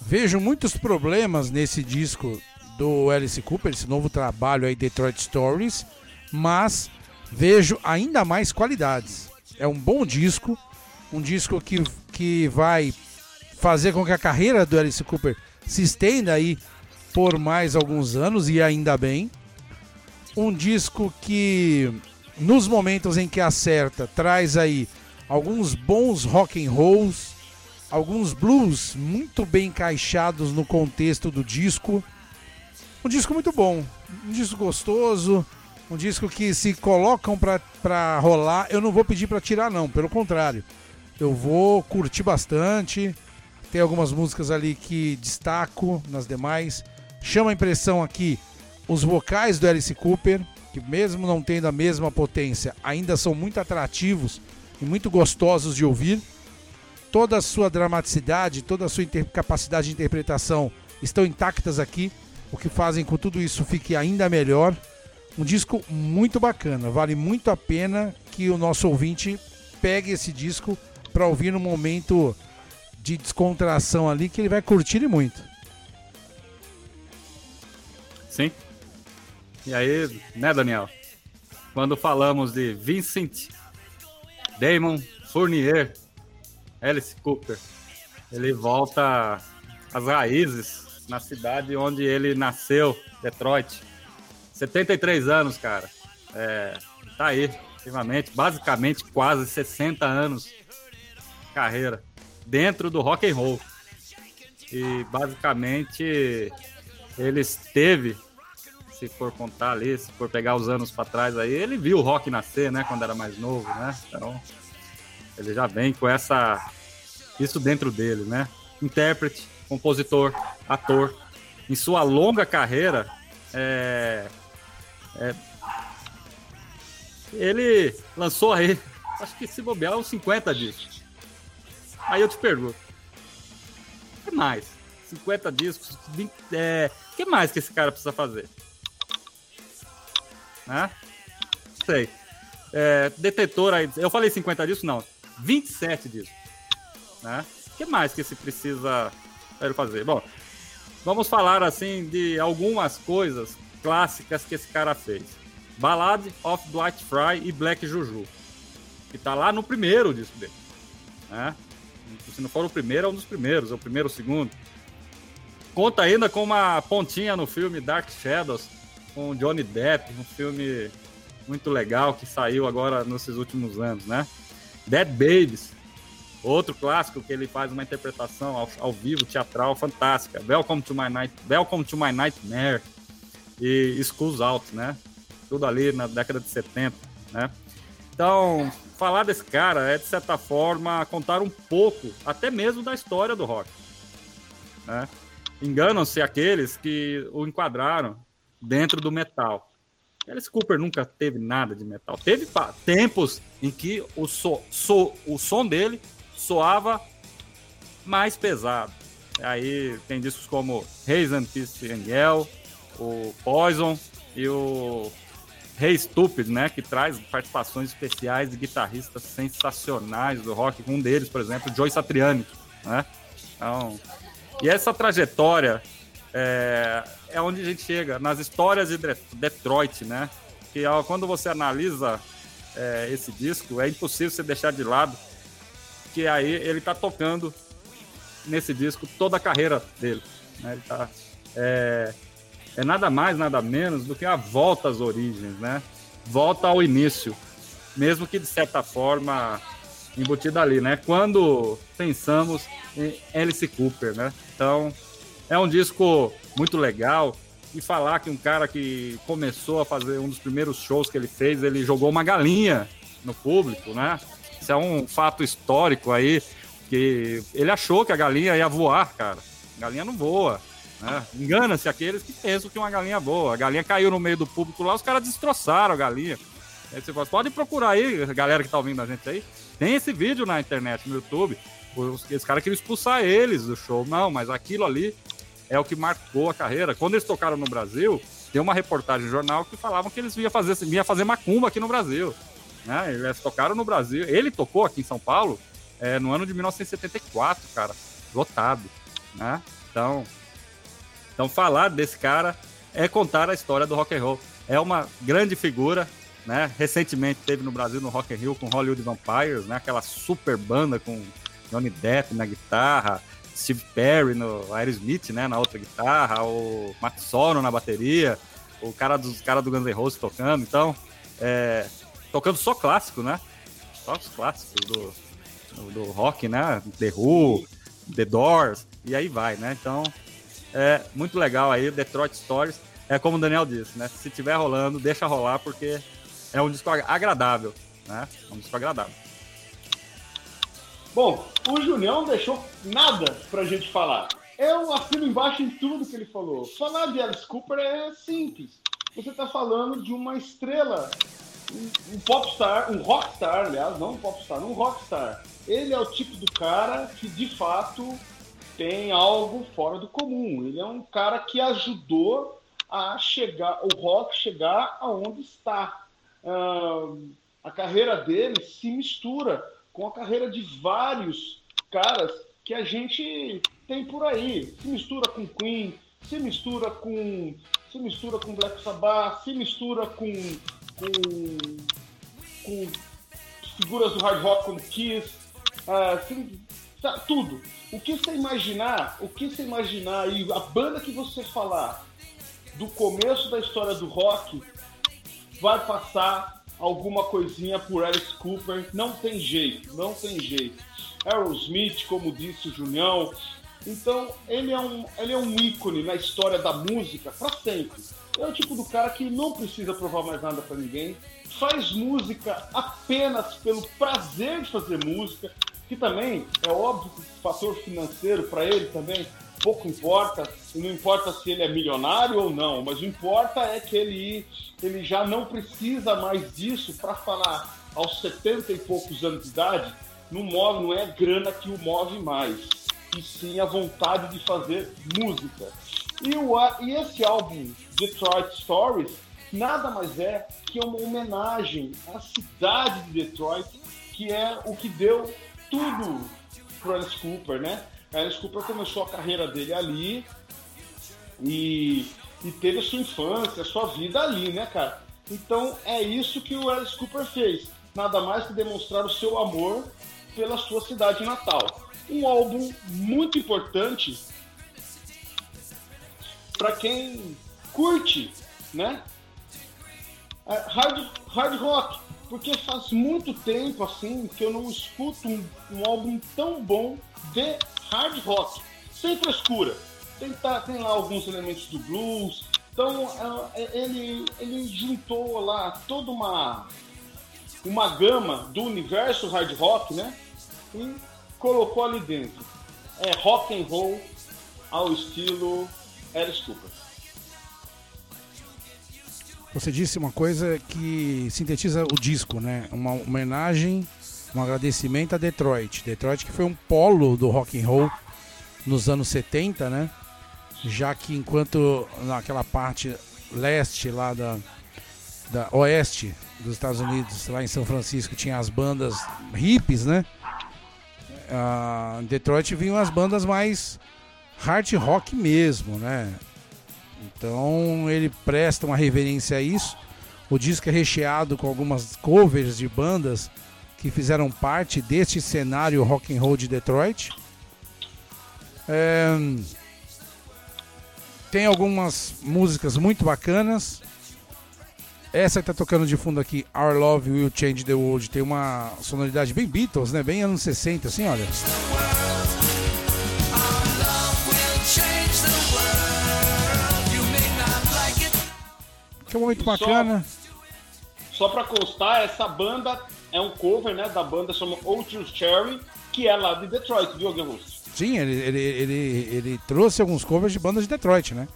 Vejo muitos problemas nesse disco do Alice Cooper, esse novo trabalho aí, Detroit Stories, mas vejo ainda mais qualidades. É um bom disco, um disco que, que vai fazer com que a carreira do Alice Cooper se estenda aí por mais alguns anos e ainda bem. Um disco que nos momentos em que acerta, traz aí alguns bons rock and rolls, alguns blues muito bem encaixados no contexto do disco. Um disco muito bom, um disco gostoso, um disco que se colocam pra rolar, eu não vou pedir pra tirar não, pelo contrário. Eu vou curtir bastante. Tem algumas músicas ali que destaco nas demais. Chama a impressão aqui os vocais do Alice Cooper, que mesmo não tendo a mesma potência, ainda são muito atrativos e muito gostosos de ouvir. Toda a sua dramaticidade, toda a sua capacidade de interpretação estão intactas aqui, o que fazem com tudo isso fique ainda melhor. Um disco muito bacana, vale muito a pena que o nosso ouvinte pegue esse disco para ouvir no momento de descontração ali, que ele vai curtir muito. Sim. E aí, né, Daniel? Quando falamos de Vincent Damon Fournier, Alice Cooper, ele volta às raízes na cidade onde ele nasceu, Detroit. 73 anos, cara. É, tá aí, ultimamente, basicamente quase 60 anos de carreira dentro do rock and roll. E basicamente ele esteve, se for contar ali, se for pegar os anos para trás aí, ele viu o rock nascer, né, quando era mais novo, né? Então, ele já vem com essa isso dentro dele, né? Intérprete, compositor, ator. Em sua longa carreira, é, é, ele lançou aí, acho que se bobear, uns 50 discos. Aí eu te pergunto, o que mais? 50 discos, 20, é, o que mais que esse cara precisa fazer? Né? Não sei. É, detetor aí, eu falei 50 discos? Não, 27 discos. Né? O que mais que se precisa fazer? Bom, vamos falar assim de algumas coisas clássicas que esse cara fez. Ballad of Black Fry e Black Juju. Que tá lá no primeiro disco dele. Né? Se não for o primeiro, é um dos primeiros, é o primeiro ou o segundo. Conta ainda com uma pontinha no filme Dark Shadows, com Johnny Depp, um filme muito legal que saiu agora nesses últimos anos, né? Dead Babies, outro clássico que ele faz uma interpretação ao, ao vivo, teatral, fantástica. Welcome to My Night, Welcome to My Nightmare e Schools Out, né? Tudo ali na década de 70, né? Então, falar desse cara é, de certa forma, contar um pouco, até mesmo da história do rock. Né? Enganam-se aqueles que o enquadraram dentro do metal. Alice Cooper nunca teve nada de metal. Teve tempos em que o, so, so- o som dele soava mais pesado. Aí tem discos como Haze and Peace Angel, o Poison e o Hey Stupid, né? Que traz participações especiais de guitarristas sensacionais do rock. Um deles, por exemplo, Joey Satriani, né? Então, e essa trajetória é, é onde a gente chega, nas histórias de Detroit, né? Que quando você analisa é, esse disco, é impossível você deixar de lado que aí ele tá tocando nesse disco toda a carreira dele. Né? Ele tá, é, é nada mais, nada menos do que a volta às origens, né? Volta ao início, mesmo que de certa forma embutida ali, né? Quando pensamos em Alice Cooper, né? Então, é um disco muito legal. E falar que um cara que começou a fazer um dos primeiros shows que ele fez, ele jogou uma galinha no público, né? Isso é um fato histórico aí, que ele achou que a galinha ia voar, cara. A galinha não voa. Né? Engana-se aqueles que pensam que uma galinha boa. A galinha caiu no meio do público lá, os caras destroçaram a galinha. Aí você pode procurar aí, galera que tá ouvindo a gente aí. Tem esse vídeo na internet, no YouTube. Os, esse cara queria expulsar eles do show. Não, mas aquilo ali é o que marcou a carreira. Quando eles tocaram no Brasil, tem uma reportagem no jornal que falavam que eles vinham fazer, vinham fazer macumba aqui no Brasil. Né? Eles tocaram no Brasil. Ele tocou aqui em São Paulo é, no ano de 1974, cara. Lotado. Né? Então, então, falar desse cara é contar a história do rock and roll. É uma grande figura, né? Recentemente teve no Brasil no Rock and Roll com Hollywood Vampires, né? Aquela super banda com Johnny Depp na guitarra, Steve Perry no Aerosmith, né? Na outra guitarra, o Matt Sorum na bateria, o cara dos cara do Guns N' Roses tocando. Então, é, tocando só clássico, né? Só os clássicos do, do, do rock, né? The Who, The Doors, e aí vai, né? Então, é muito legal aí, Detroit Stories. É como o Daniel disse, né? Se tiver rolando, deixa rolar, porque é um disco agradável, né? É um disco agradável. Bom, o Junião deixou nada pra gente falar. Eu assino embaixo em tudo que ele falou. Falar de Alice Cooper é simples. Você tá falando de uma estrela, um, um popstar, um rockstar, aliás, não um popstar, um rockstar. Ele é o tipo do cara que de fato tem algo fora do comum. Ele é um cara que ajudou a chegar, o rock chegar aonde está. Uh, a carreira dele se mistura com a carreira de vários caras que a gente tem por aí. Se mistura com Queen, se mistura com, se mistura com Black Sabbath, se mistura com, com, com figuras do hard rock como Kiss, uh, se, Tá, tudo. O que você imaginar, o que você imaginar e a banda que você falar do começo da história do rock vai passar alguma coisinha por Alice Cooper. Não tem jeito, não tem jeito. Aerosmith, como disse o Junião. Então, ele é um, ele é um ícone na história da música para sempre. É o tipo do cara que não precisa provar mais nada para ninguém. Faz música apenas pelo prazer de fazer música que também é óbvio que o fator financeiro para ele também pouco importa, não importa se ele é milionário ou não, mas o importa é que ele, ele já não precisa mais disso para falar aos 70 e poucos anos de idade, não, move, não é grana que o move mais, e sim a vontade de fazer música. E, o, e esse álbum, Detroit Stories, nada mais é que uma homenagem à cidade de Detroit, que é o que deu tudo pro Alice Cooper, né? Alice Cooper começou a carreira dele ali e, e teve a sua infância, a sua vida ali, né, cara? Então é isso que o Alice Cooper fez. Nada mais que demonstrar o seu amor pela sua cidade natal. Um álbum muito importante para quem curte, né? É, hard, hard rock, porque faz muito tempo assim que eu não escuto um, um álbum tão bom de hard rock, sem frescura. Tem, tá, tem lá alguns elementos do blues, então é, é, ele, ele juntou lá toda uma, uma gama do universo hard rock, né? E colocou ali dentro. É rock and roll ao estilo Alice Cooper. Você disse uma coisa que sintetiza o disco, né? Uma homenagem, um agradecimento a Detroit. Detroit que foi um polo do rock and roll nos anos 70, né? Já que enquanto naquela parte leste lá da, da oeste dos Estados Unidos, lá em São Francisco, tinha as bandas hippies, né? Em Detroit vinham as bandas mais hard rock mesmo, né? Então ele presta uma reverência a isso. O disco é recheado com algumas covers de bandas que fizeram parte deste cenário rock and roll de Detroit. É, Tem algumas músicas muito bacanas. Essa que tá tocando de fundo aqui, Our Love Will Change the World, tem uma sonoridade bem Beatles, né? Bem anos 60, assim, olha. Que é um momento Só- bacana. Só pra constar, essa banda é um cover, né, da banda chama Old Cherry, que é lá de Detroit, viu, Guerrus? Sim, ele, ele, ele, ele trouxe alguns covers de bandas de Detroit, né?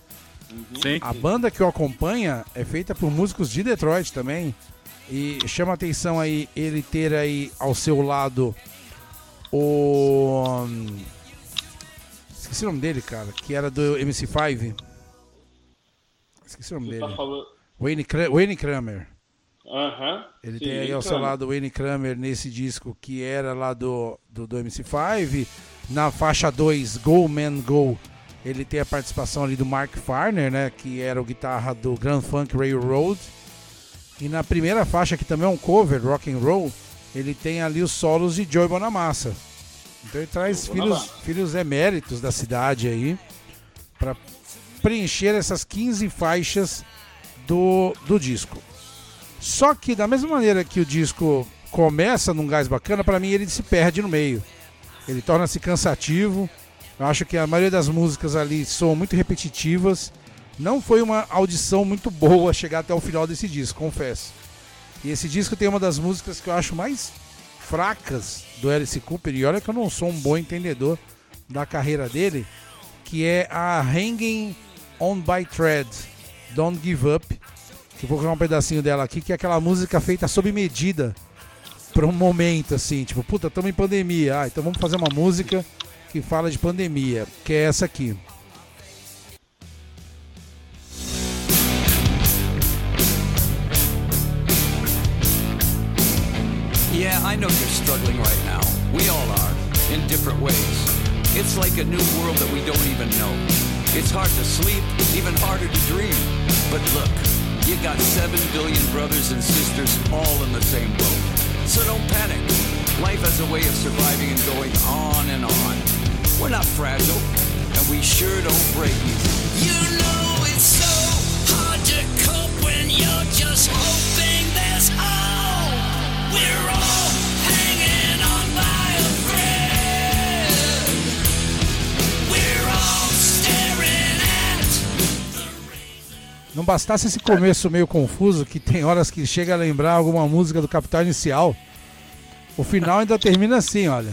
Sim. A banda que o acompanha é feita por músicos de Detroit também. E chama atenção aí ele ter aí ao seu lado o. hum, Esqueci o nome dele, cara, que era do MC5. Esqueci o nome Você dele. tá falando. Wayne, Wayne Kramer. Aham. Ele Sim, tem aí ao seu lado o Wayne Kramer nesse disco que era lá do, do, do MC5. Na faixa 2, Go Man Go, ele tem a participação ali do Mark Farner, né? Que era o guitarra do Grand Funk Railroad. E na primeira faixa, que também é um cover, Rock and Roll, ele tem ali os solos de Joey Bonamassa. Então ele traz filhos, filhos eméritos da cidade aí para preencher essas 15 faixas do, do disco. Só que da mesma maneira que o disco começa num gás bacana, para mim ele se perde no meio. Ele torna-se cansativo. Eu acho que a maioria das músicas ali são muito repetitivas. Não foi uma audição muito boa chegar até o final desse disco, confesso. E esse disco tem uma das músicas que eu acho mais fracas do Alice Cooper. E olha que eu não sou um bom entendedor da carreira dele, que é a Hanging On By Thread, Don't Give Up. Eu vou colocar um pedacinho dela aqui, que é aquela música feita sob medida para um momento assim, tipo, puta, estamos em pandemia. Ah, então vamos fazer uma música que fala de pandemia, que é essa aqui. Yeah, I know you're struggling right now. We all are, in different ways. It's like a new world that we don't even know. It's hard to sleep, even harder to dream. But look, you got seven billion brothers and sisters all in the same boat. So don't panic. Life has a way of surviving and going on and on. We're not fragile, and we sure don't break easy. You know it's so hard to cope when you're just hoping there's hope. We're all Não bastasse esse começo meio confuso, que tem horas que chega a lembrar alguma música do Capital Inicial. O final ainda termina assim, olha.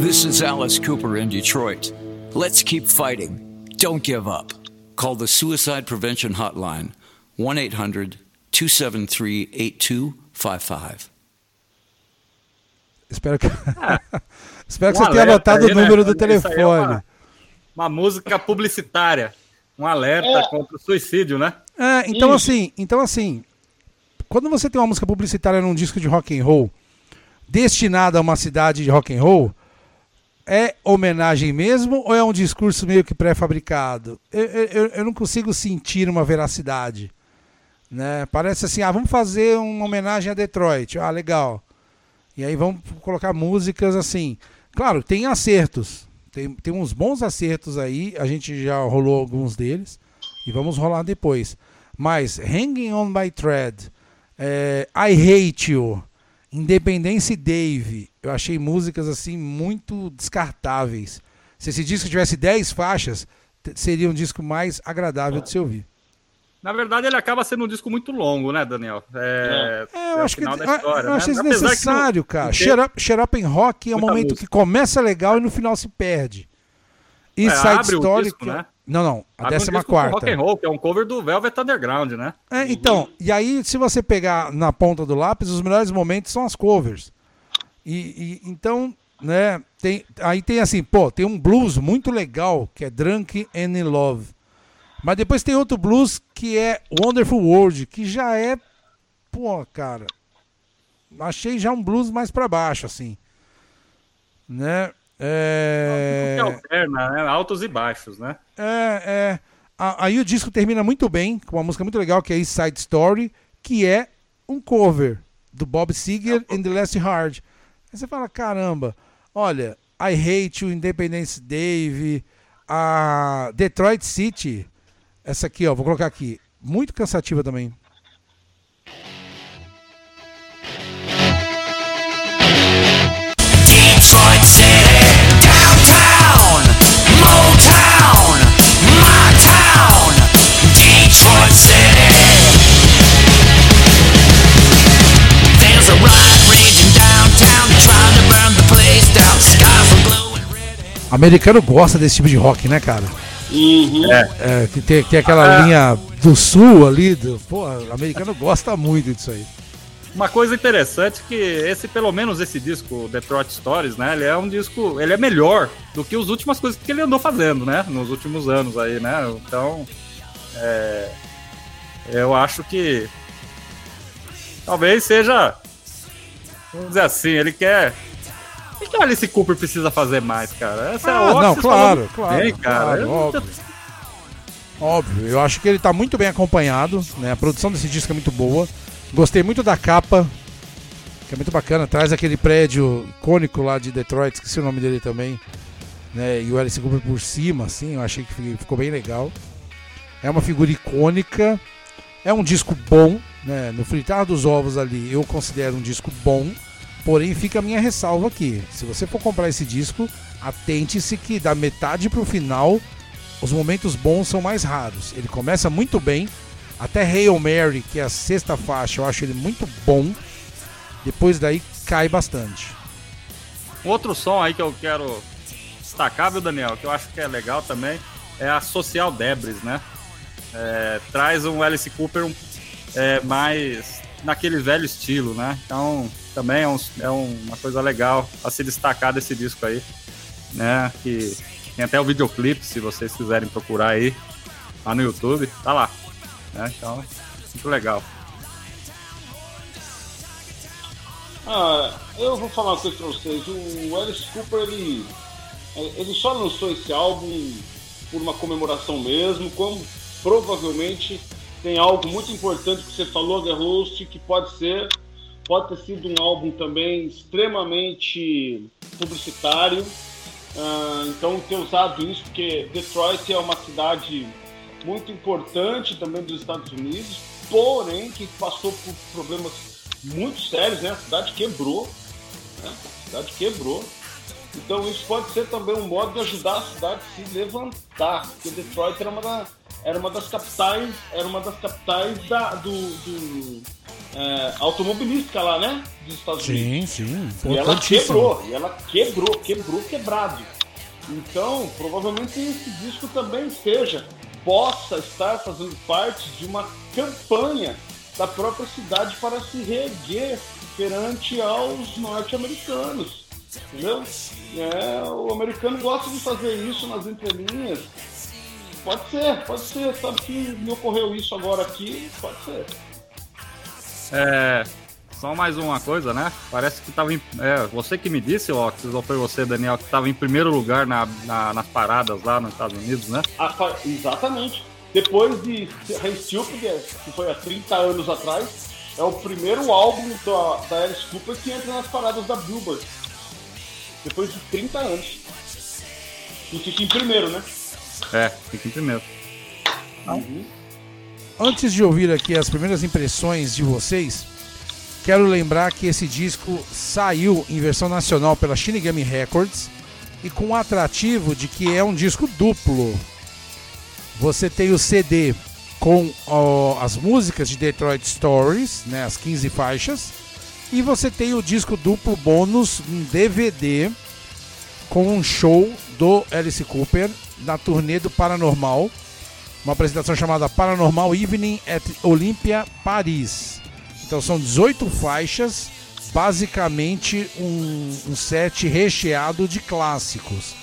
This is Alice Cooper in Detroit. Let's keep fighting. Don't give up. Call the Suicide Prevention Hotline 1 800 273 8255. Espero que, (laughs) Espero que Um você tenha anotado aí, o número né? do aí é telefone. uma, uma música publicitária. Um alerta É. contra o suicídio, né? É, então Isso. assim, então assim, quando você tem uma música publicitária num disco de rock and roll destinada a uma cidade de rock and roll, é homenagem mesmo ou é um discurso meio que pré-fabricado? Eu, eu, eu não consigo sentir uma veracidade. Né? Parece assim, ah, vamos fazer uma homenagem a Detroit. Ah, legal. E aí vamos colocar músicas assim. Claro, tem acertos. Tem, tem uns bons acertos aí. A gente já rolou alguns deles. E vamos rolar depois. Mas Hanging On By Thread, é, I Hate You, Independence Dave, eu achei músicas assim muito descartáveis. Se esse disco tivesse 10 faixas, seria um disco mais agradável de se ouvir. Na verdade, ele acaba sendo um disco muito longo, né, Daniel? É, É, eu é o acho que eu- história, eu né? achei não- desnecessário, cara. up, Up in Rock é um momento música. que começa legal e no final se perde. E É, Side abre o Story. disco, que é- né? Não, não. A Abre um décima disco com Rock quarta. and Roll, que é um cover do Velvet Underground, né? É, então, e aí, se você pegar na ponta do lápis, os melhores momentos são as covers. E, e- então, né? Tem, aí tem assim, pô, tem um blues muito legal que é Drunk and in Love. Mas depois tem outro blues que é Wonderful World, que já é, pô, cara, achei já um blues mais pra baixo, assim. Né? É... Que alterna, né? Altos e baixos, né? É, é. Aí o disco termina muito bem, com uma música muito legal que é East Side Story, que é um cover do Bob Seger and the Last Hard. Aí você fala, caramba, olha, I Hate You, Independence Dave, a Detroit City, essa aqui, ó, vou colocar aqui, muito cansativa também. Americano gosta desse tipo de rock, né, cara? Uhum. É, que tem, tem aquela linha do sul ali, do, pô, o americano gosta muito disso aí. Uma coisa interessante é que esse, pelo menos esse disco, Detroit Stories, né? Ele é um disco, ele é melhor do que as últimas coisas que ele andou fazendo, né? Nos últimos anos aí, né? Então, é, eu acho que talvez seja, vamos dizer assim, ele quer o que o Alice Cooper precisa fazer mais, cara? Essa é Ah, a não, Oxys claro, claro, bem, cara. claro, Eu- óbvio. Óbvio, eu acho que ele tá muito bem acompanhado, né? A produção desse disco é muito boa. Gostei muito da capa, que é muito bacana. Traz aquele prédio icônico lá de Detroit, esqueci o nome dele também. Né? E o Alice Cooper por cima, assim, eu achei que fi- ficou bem legal. É uma figura icônica. É um disco bom, né? No fritar dos ovos ali, eu considero um disco bom. Porém, fica a minha ressalva aqui. Se você for comprar esse disco, atente-se que da metade pro final os momentos bons são mais raros. Ele começa muito bem, até Hail Mary, que é a sexta faixa, eu acho ele muito bom. Depois daí cai bastante. Outro som aí que eu quero destacar, viu, Daniel, que eu acho que é legal também, é a Social Debris, né? É, traz um Alice Cooper é, mais naquele velho estilo, né? Então, também é, um- é um- uma coisa legal a se destacar desse disco aí, né? Que tem até o videoclipe, se vocês quiserem procurar aí, lá no YouTube, tá lá. né? Então, muito legal. Ah, eu vou falar uma coisa pra vocês. O Alice Cooper, ele, ele só lançou esse álbum por uma comemoração mesmo, como provavelmente tem algo muito importante que você falou, The Host, que pode ser, pode ter sido um álbum também extremamente publicitário. Ah, então ter usado isso, porque Detroit é uma cidade muito importante também dos Estados Unidos, porém que passou por problemas muito sérios, né? A cidade quebrou, né? A cidade quebrou. Então isso pode ser também um modo de ajudar a cidade a se levantar, porque Detroit era uma, da- era uma das capitais, era uma das capitais da, do, do é, automobilística lá, né? Dos Estados Unidos. Sim, sim. E ela quebrou, e ela quebrou, quebrou, quebrado. Então, provavelmente esse disco também seja, possa estar fazendo parte de uma campanha da própria cidade para se reerguer perante aos norte-americanos. Entendeu? É, o americano gosta de fazer isso nas entrelinhas. Pode ser, pode ser. Sabe que me ocorreu isso agora aqui? Pode ser. É, só mais uma coisa, né? Parece que tava em. É, você que me disse, Oxys, ou foi você, Daniel, que tava em primeiro lugar na, na- nas paradas lá nos Estados Unidos, né? A fa- exatamente. Depois de Hey Stupid, que foi há 30 anos atrás, é o primeiro álbum da, da Alice Cooper que entra nas paradas da Billboard. Depois de 30 anos. E fica em primeiro, né? É, fica em primeiro. Antes de ouvir aqui as primeiras impressões de vocês, quero lembrar que esse disco saiu em versão nacional pela Shinigami Records e com o atrativo de que é um disco duplo. Você tem o CD com ó, as músicas de Detroit Stories, né, as 15 faixas, e você tem o disco duplo bônus, um DVD com um show do Alice Cooper na turnê do Paranormal uma apresentação chamada Paranormal Evening at Olympia Paris. Então são 18 faixas, basicamente um, um set recheado de clássicos.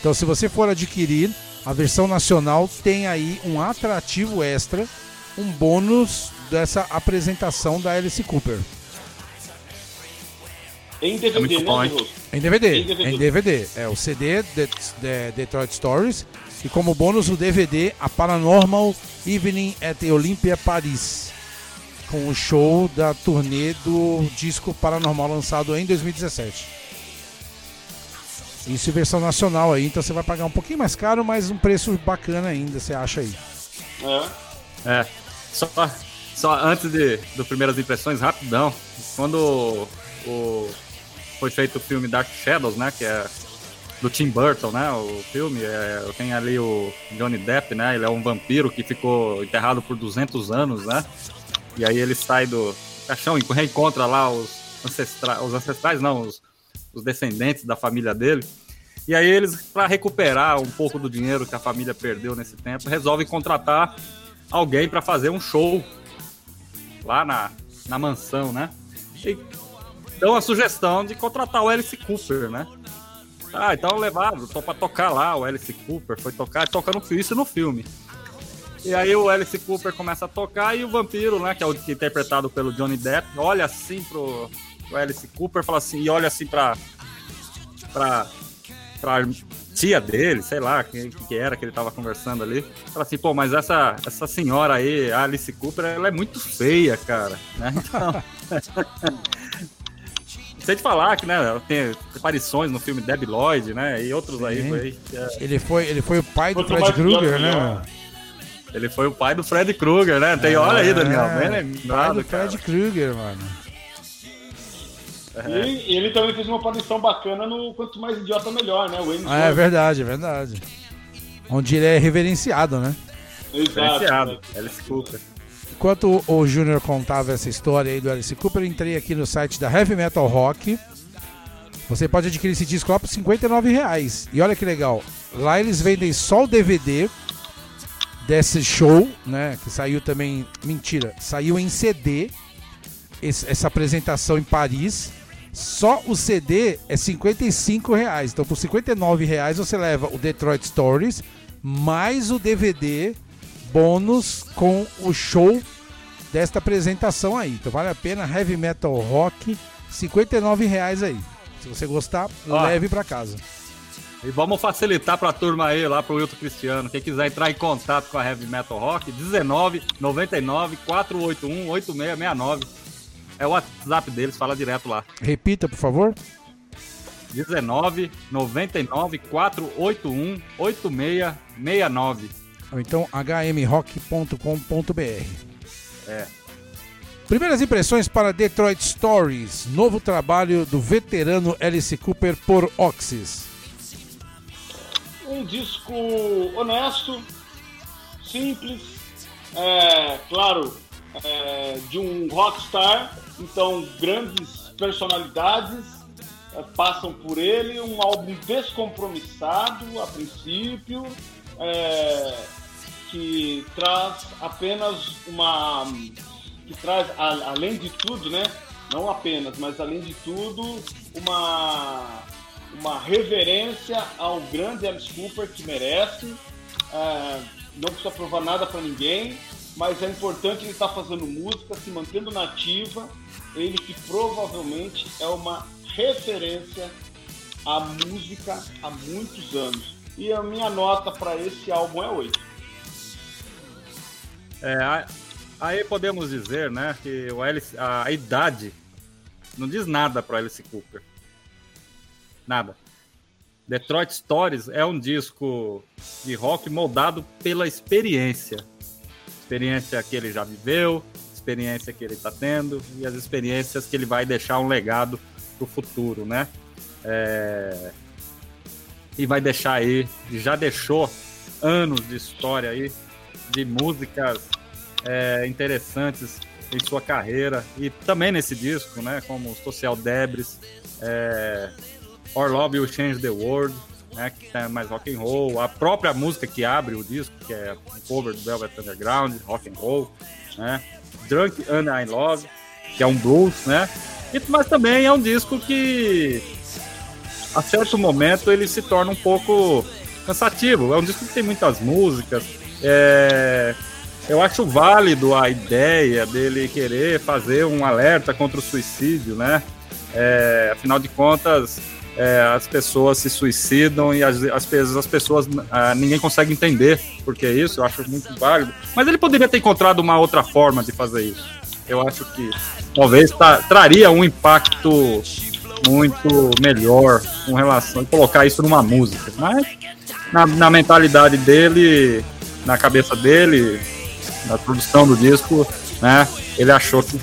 Então, se você for adquirir, a versão nacional tem aí um atrativo extra, um bônus dessa apresentação da Alice Cooper. Em DVD, É muito né? Em DVD, Em DVD. em DVD. É o CD de, de Detroit Stories e como bônus o DVD A Paranormal Evening at the Olympia Paris, com o show da turnê do disco Paranormal lançado em 2017. Isso em versão nacional aí, então você vai pagar um pouquinho mais caro, mas um preço bacana ainda, você acha aí. É. É, só, só antes de, do Primeiras Impressões, rapidão. Quando o- foi feito o filme Dark Shadows, né? Que é do Tim Burton, né? O filme, é, tem ali o Johnny Depp, né? Ele é um vampiro que ficou enterrado por 200 anos, né? E aí ele sai do caixão e reencontra lá os, ancestra os ancestrais, não, os, os descendentes da família dele. E aí eles, para recuperar um pouco do dinheiro que a família perdeu nesse tempo, resolvem contratar alguém para fazer um show lá na, na mansão, né? E dão a sugestão de contratar o Alice Cooper, né? Ah, então levaram, tô pra tocar lá, o Alice Cooper foi tocar, toca no isso no filme. E aí o Alice Cooper começa a tocar e o vampiro, né, que é o que é interpretado pelo Johnny Depp, olha assim pro, pro Alice Cooper, fala assim, e olha assim pra pra, pra tia dele, sei lá, quem que era que ele tava conversando ali. Fala assim, pô, mas essa, essa senhora aí, Alice Cooper, ela é muito feia, cara. Né? Então. (laughs) Te falar que, né, ela tem aparições no filme Debbie Lloyd, né? E outros aí, Sim. é- Ele foi, ele foi o pai do Fred Krueger, né? meu? Ele foi o pai do Fred Krueger, né? Tem, olha aí, Daniel, É, bem pai lembrado, do. Fred Krueger, mano. E ele, também fez uma aparição bacana no Quanto Mais Idiota Melhor, né? O Ah, é verdade, é verdade. Onde ele é reverenciado, né? Exato. Diferenciado, Alice Cooper. Enquanto o Júnior contava essa história aí do Alice Cooper, eu entrei aqui no site da Heavy Metal Rock. Você pode adquirir esse disco lá por 59 reais. E olha que legal. Lá eles vendem só o DVD desse show, né? Que saiu também. Mentira, saiu em CD. esse- essa apresentação em Paris. Só o CD é 55 reais. Então por 59 reais você leva o Detroit Stories mais o DVD bônus com o show desta apresentação aí. Então vale a pena Heavy Metal Rock, 59 reais aí. Se você gostar, Ó. leve pra casa. E vamos facilitar pra turma aí, lá pro Wilton Cristiano. Quem quiser entrar em contato com a Heavy Metal Rock, 19 99 481 8669. É o WhatsApp deles, fala direto lá. Repita, por favor. 19 99 481 8669. Ou então hmrock.com.br. É. Primeiras impressões para Detroit Stories, novo trabalho do veterano Alice Cooper por Oxys. Um disco honesto, simples, é, claro, é, de um rockstar, então grandes personalidades é, passam por ele, um álbum descompromissado a princípio, é, que traz apenas uma. que traz, a- além de tudo, né? Não apenas, mas além de tudo, uma uma reverência ao grande Alice Cooper que merece. É, não precisa provar nada para ninguém, mas é importante ele estar fazendo música, se mantendo nativa. Ele que provavelmente é uma referência à música há muitos anos. E a minha nota para esse álbum é 8. É, aí podemos dizer, né, que o Alice, a, a idade não diz nada para Alice Cooper. Nada. Detroit Stories é um disco de rock moldado pela experiência. Experiência que ele já viveu, experiência que ele está tendo e as experiências que ele vai deixar um legado pro futuro, né? É, E vai deixar aí, já deixou anos de história aí, de músicas é, interessantes em sua carreira e também nesse disco, né, como Social Debris, é, Our Love Will Change the World, né, que é mais rock and roll, a própria música que abre o disco, que é um cover do Velvet Underground, rock and roll, né, Drunk and I Love, que é um blues, né, E- Mas também é um disco que, a certo momento, ele se torna um pouco cansativo. É um disco que tem muitas músicas. É, eu acho válido a ideia dele querer fazer um alerta contra o suicídio, né? É, afinal de contas, é, as pessoas se suicidam e às, vezes as pessoas ah, ninguém consegue entender por que isso. Eu acho muito válido. Mas ele poderia ter encontrado uma outra forma de fazer isso. Eu acho que talvez tra- traria um impacto muito melhor com relação a colocar isso numa música. Mas na, na mentalidade dele, na cabeça dele, na produção do disco, né? Ele achou que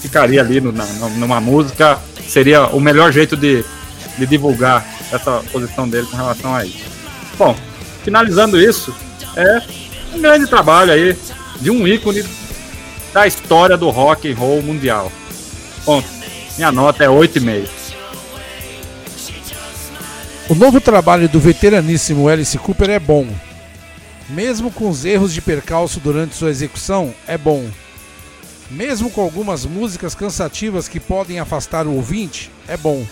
ficaria ali no- na- numa música, seria o melhor jeito de, de divulgar essa posição dele com relação a isso. Bom, finalizando isso, é um grande trabalho aí de um ícone da história do rock and roll mundial. Bom, minha nota é 8,5. O novo trabalho do veteraníssimo Alice Cooper é bom. Mesmo com os erros de percalço durante sua execução, é bom. Mesmo com algumas músicas cansativas que podem afastar o ouvinte, é bom.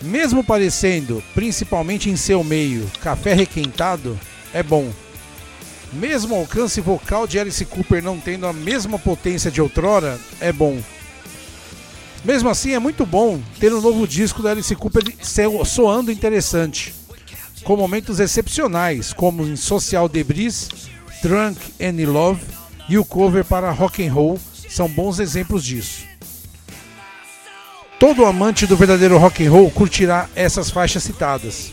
Mesmo parecendo, principalmente em seu meio, café requentado, é bom. Mesmo o alcance vocal de Alice Cooper não tendo a mesma potência de outrora, é bom. Mesmo assim, é muito bom ter um novo disco da Alice Cooper soando interessante, com momentos excepcionais, como em Social Debris, Drunk and Love e o cover para Rock and Roll são bons exemplos disso. Todo amante do verdadeiro rock and roll curtirá essas faixas citadas.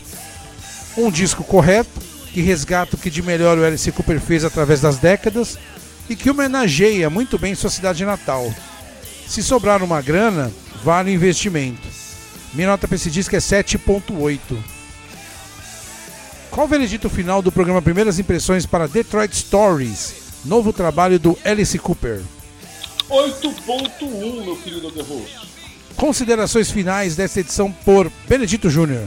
Um disco correto, que resgata o que de melhor o Alice Cooper fez através das décadas e que homenageia muito bem sua cidade natal. Se sobrar uma grana, vale o investimento. Minha nota para esse disco é 7.8. Qual o veredito final do programa Primeiras Impressões para Detroit Stories, novo trabalho do Alice Cooper? 8.1, meu querido Guerroso. Considerações finais desta edição por Benedito Júnior.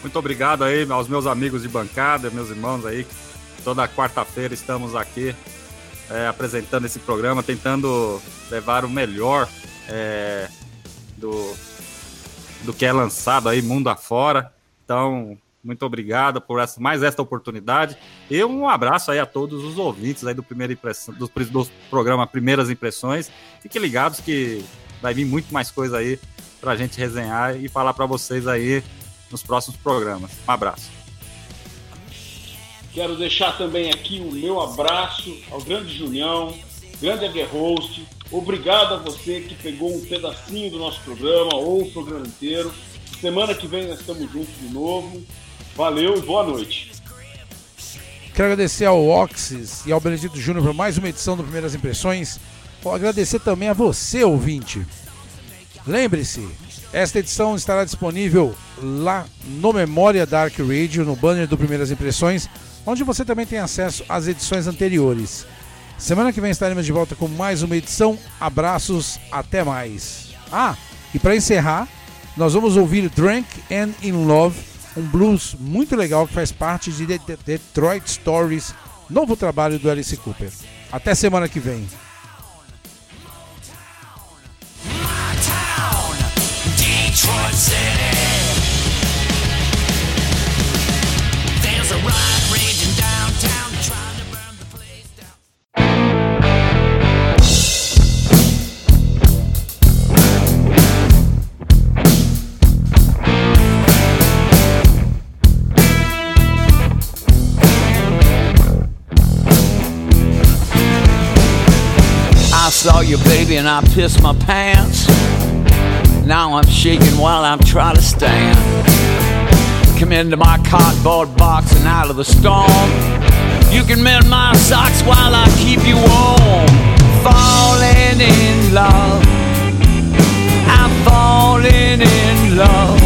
Muito obrigado aí aos meus amigos de bancada, meus irmãos aí. Toda quarta-feira estamos aqui é, apresentando esse programa, tentando levar o melhor é, do, do que é lançado aí mundo afora. Então, muito obrigado por essa, mais esta oportunidade. E um abraço aí a todos os ouvintes aí do primeiro impressão, do, programa Primeiras Impressões. Fiquem ligados que vai vir muito mais coisa aí pra gente resenhar e falar para vocês aí nos próximos programas. Um abraço. Quero deixar também aqui o meu abraço ao grande Junião, grande Aguerhost. Obrigado a você que pegou um pedacinho do nosso programa ou o programa inteiro. Semana que vem nós estamos juntos de novo. Valeu e boa noite. Quero agradecer ao Oxys e ao Benedito Júnior por mais uma edição do Primeiras Impressões. Vou agradecer também a você, ouvinte. Lembre-se, esta edição estará disponível lá no Memória Dark Radio, no banner do Primeiras Impressões, onde você também tem acesso às edições anteriores. Semana que vem estaremos de volta com mais uma edição. Abraços, até mais. Ah, e para encerrar, nós vamos ouvir Drunk and in Love, um blues muito legal que faz parte de The- Detroit Stories, novo trabalho do Alice Cooper. Até semana que vem. City. There's a saw you, baby, and I pissed my pants. Now I'm shaking while I'm trying to stand. Come into my cardboard box and out of the storm. You can mend my socks while I keep you warm. Falling in love. I'm falling in love.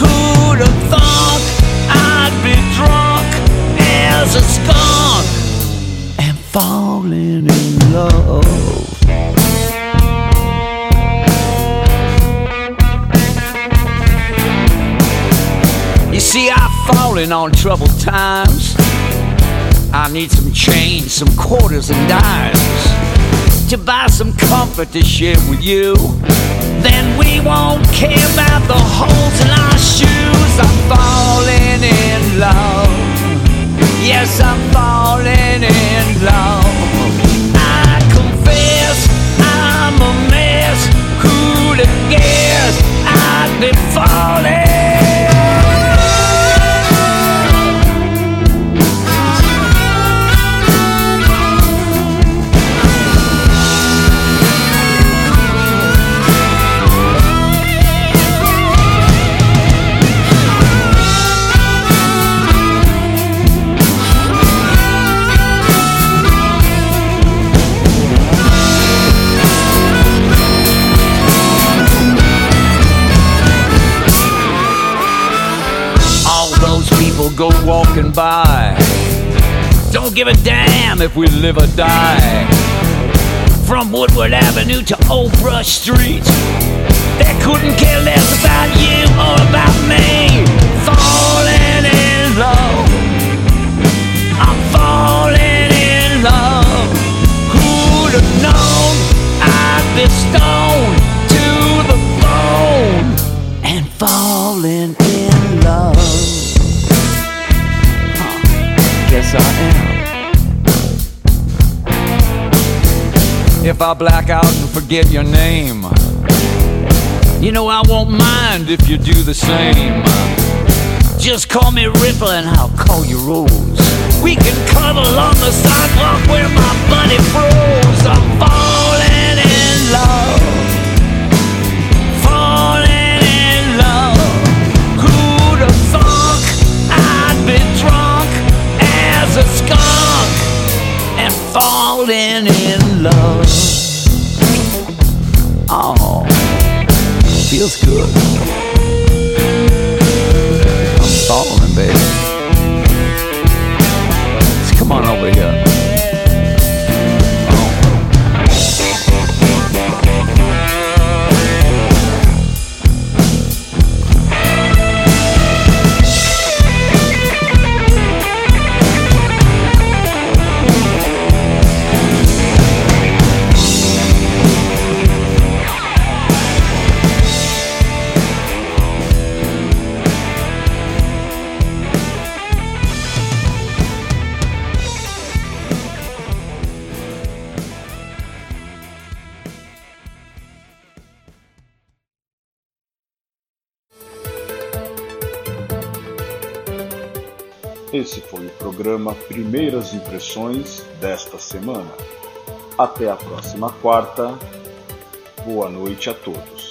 Who'd have I'd be drunk as a skunk and falling in love? See, I've fallen on troubled times. I need some change, some quarters and dimes to buy some comfort to share with you. Then we won't care about the holes in our shoes. I'm falling in love. Yes, I'm falling in love. I confess I'm a mess. Who'd have guessed I'd be falling? By. Don't give a damn if we live or die. From Woodward Avenue to Old Brush Street, they couldn't care less about you or about me. Falling in love. I'm falling in love. Who'd have known I'd be stoned to the bone and falling I am. If I black out and forget your name, you know I won't mind if you do the same. Just call me Ripple and I'll call you Rose. We can cuddle on the sidewalk where my buddy froze. I'm falling in love. As a skunk and falling in love? Oh, feels good. I'm falling, baby. Just come on over here. Programa Primeiras Impressões desta semana. Até a próxima quarta. Boa noite a todos.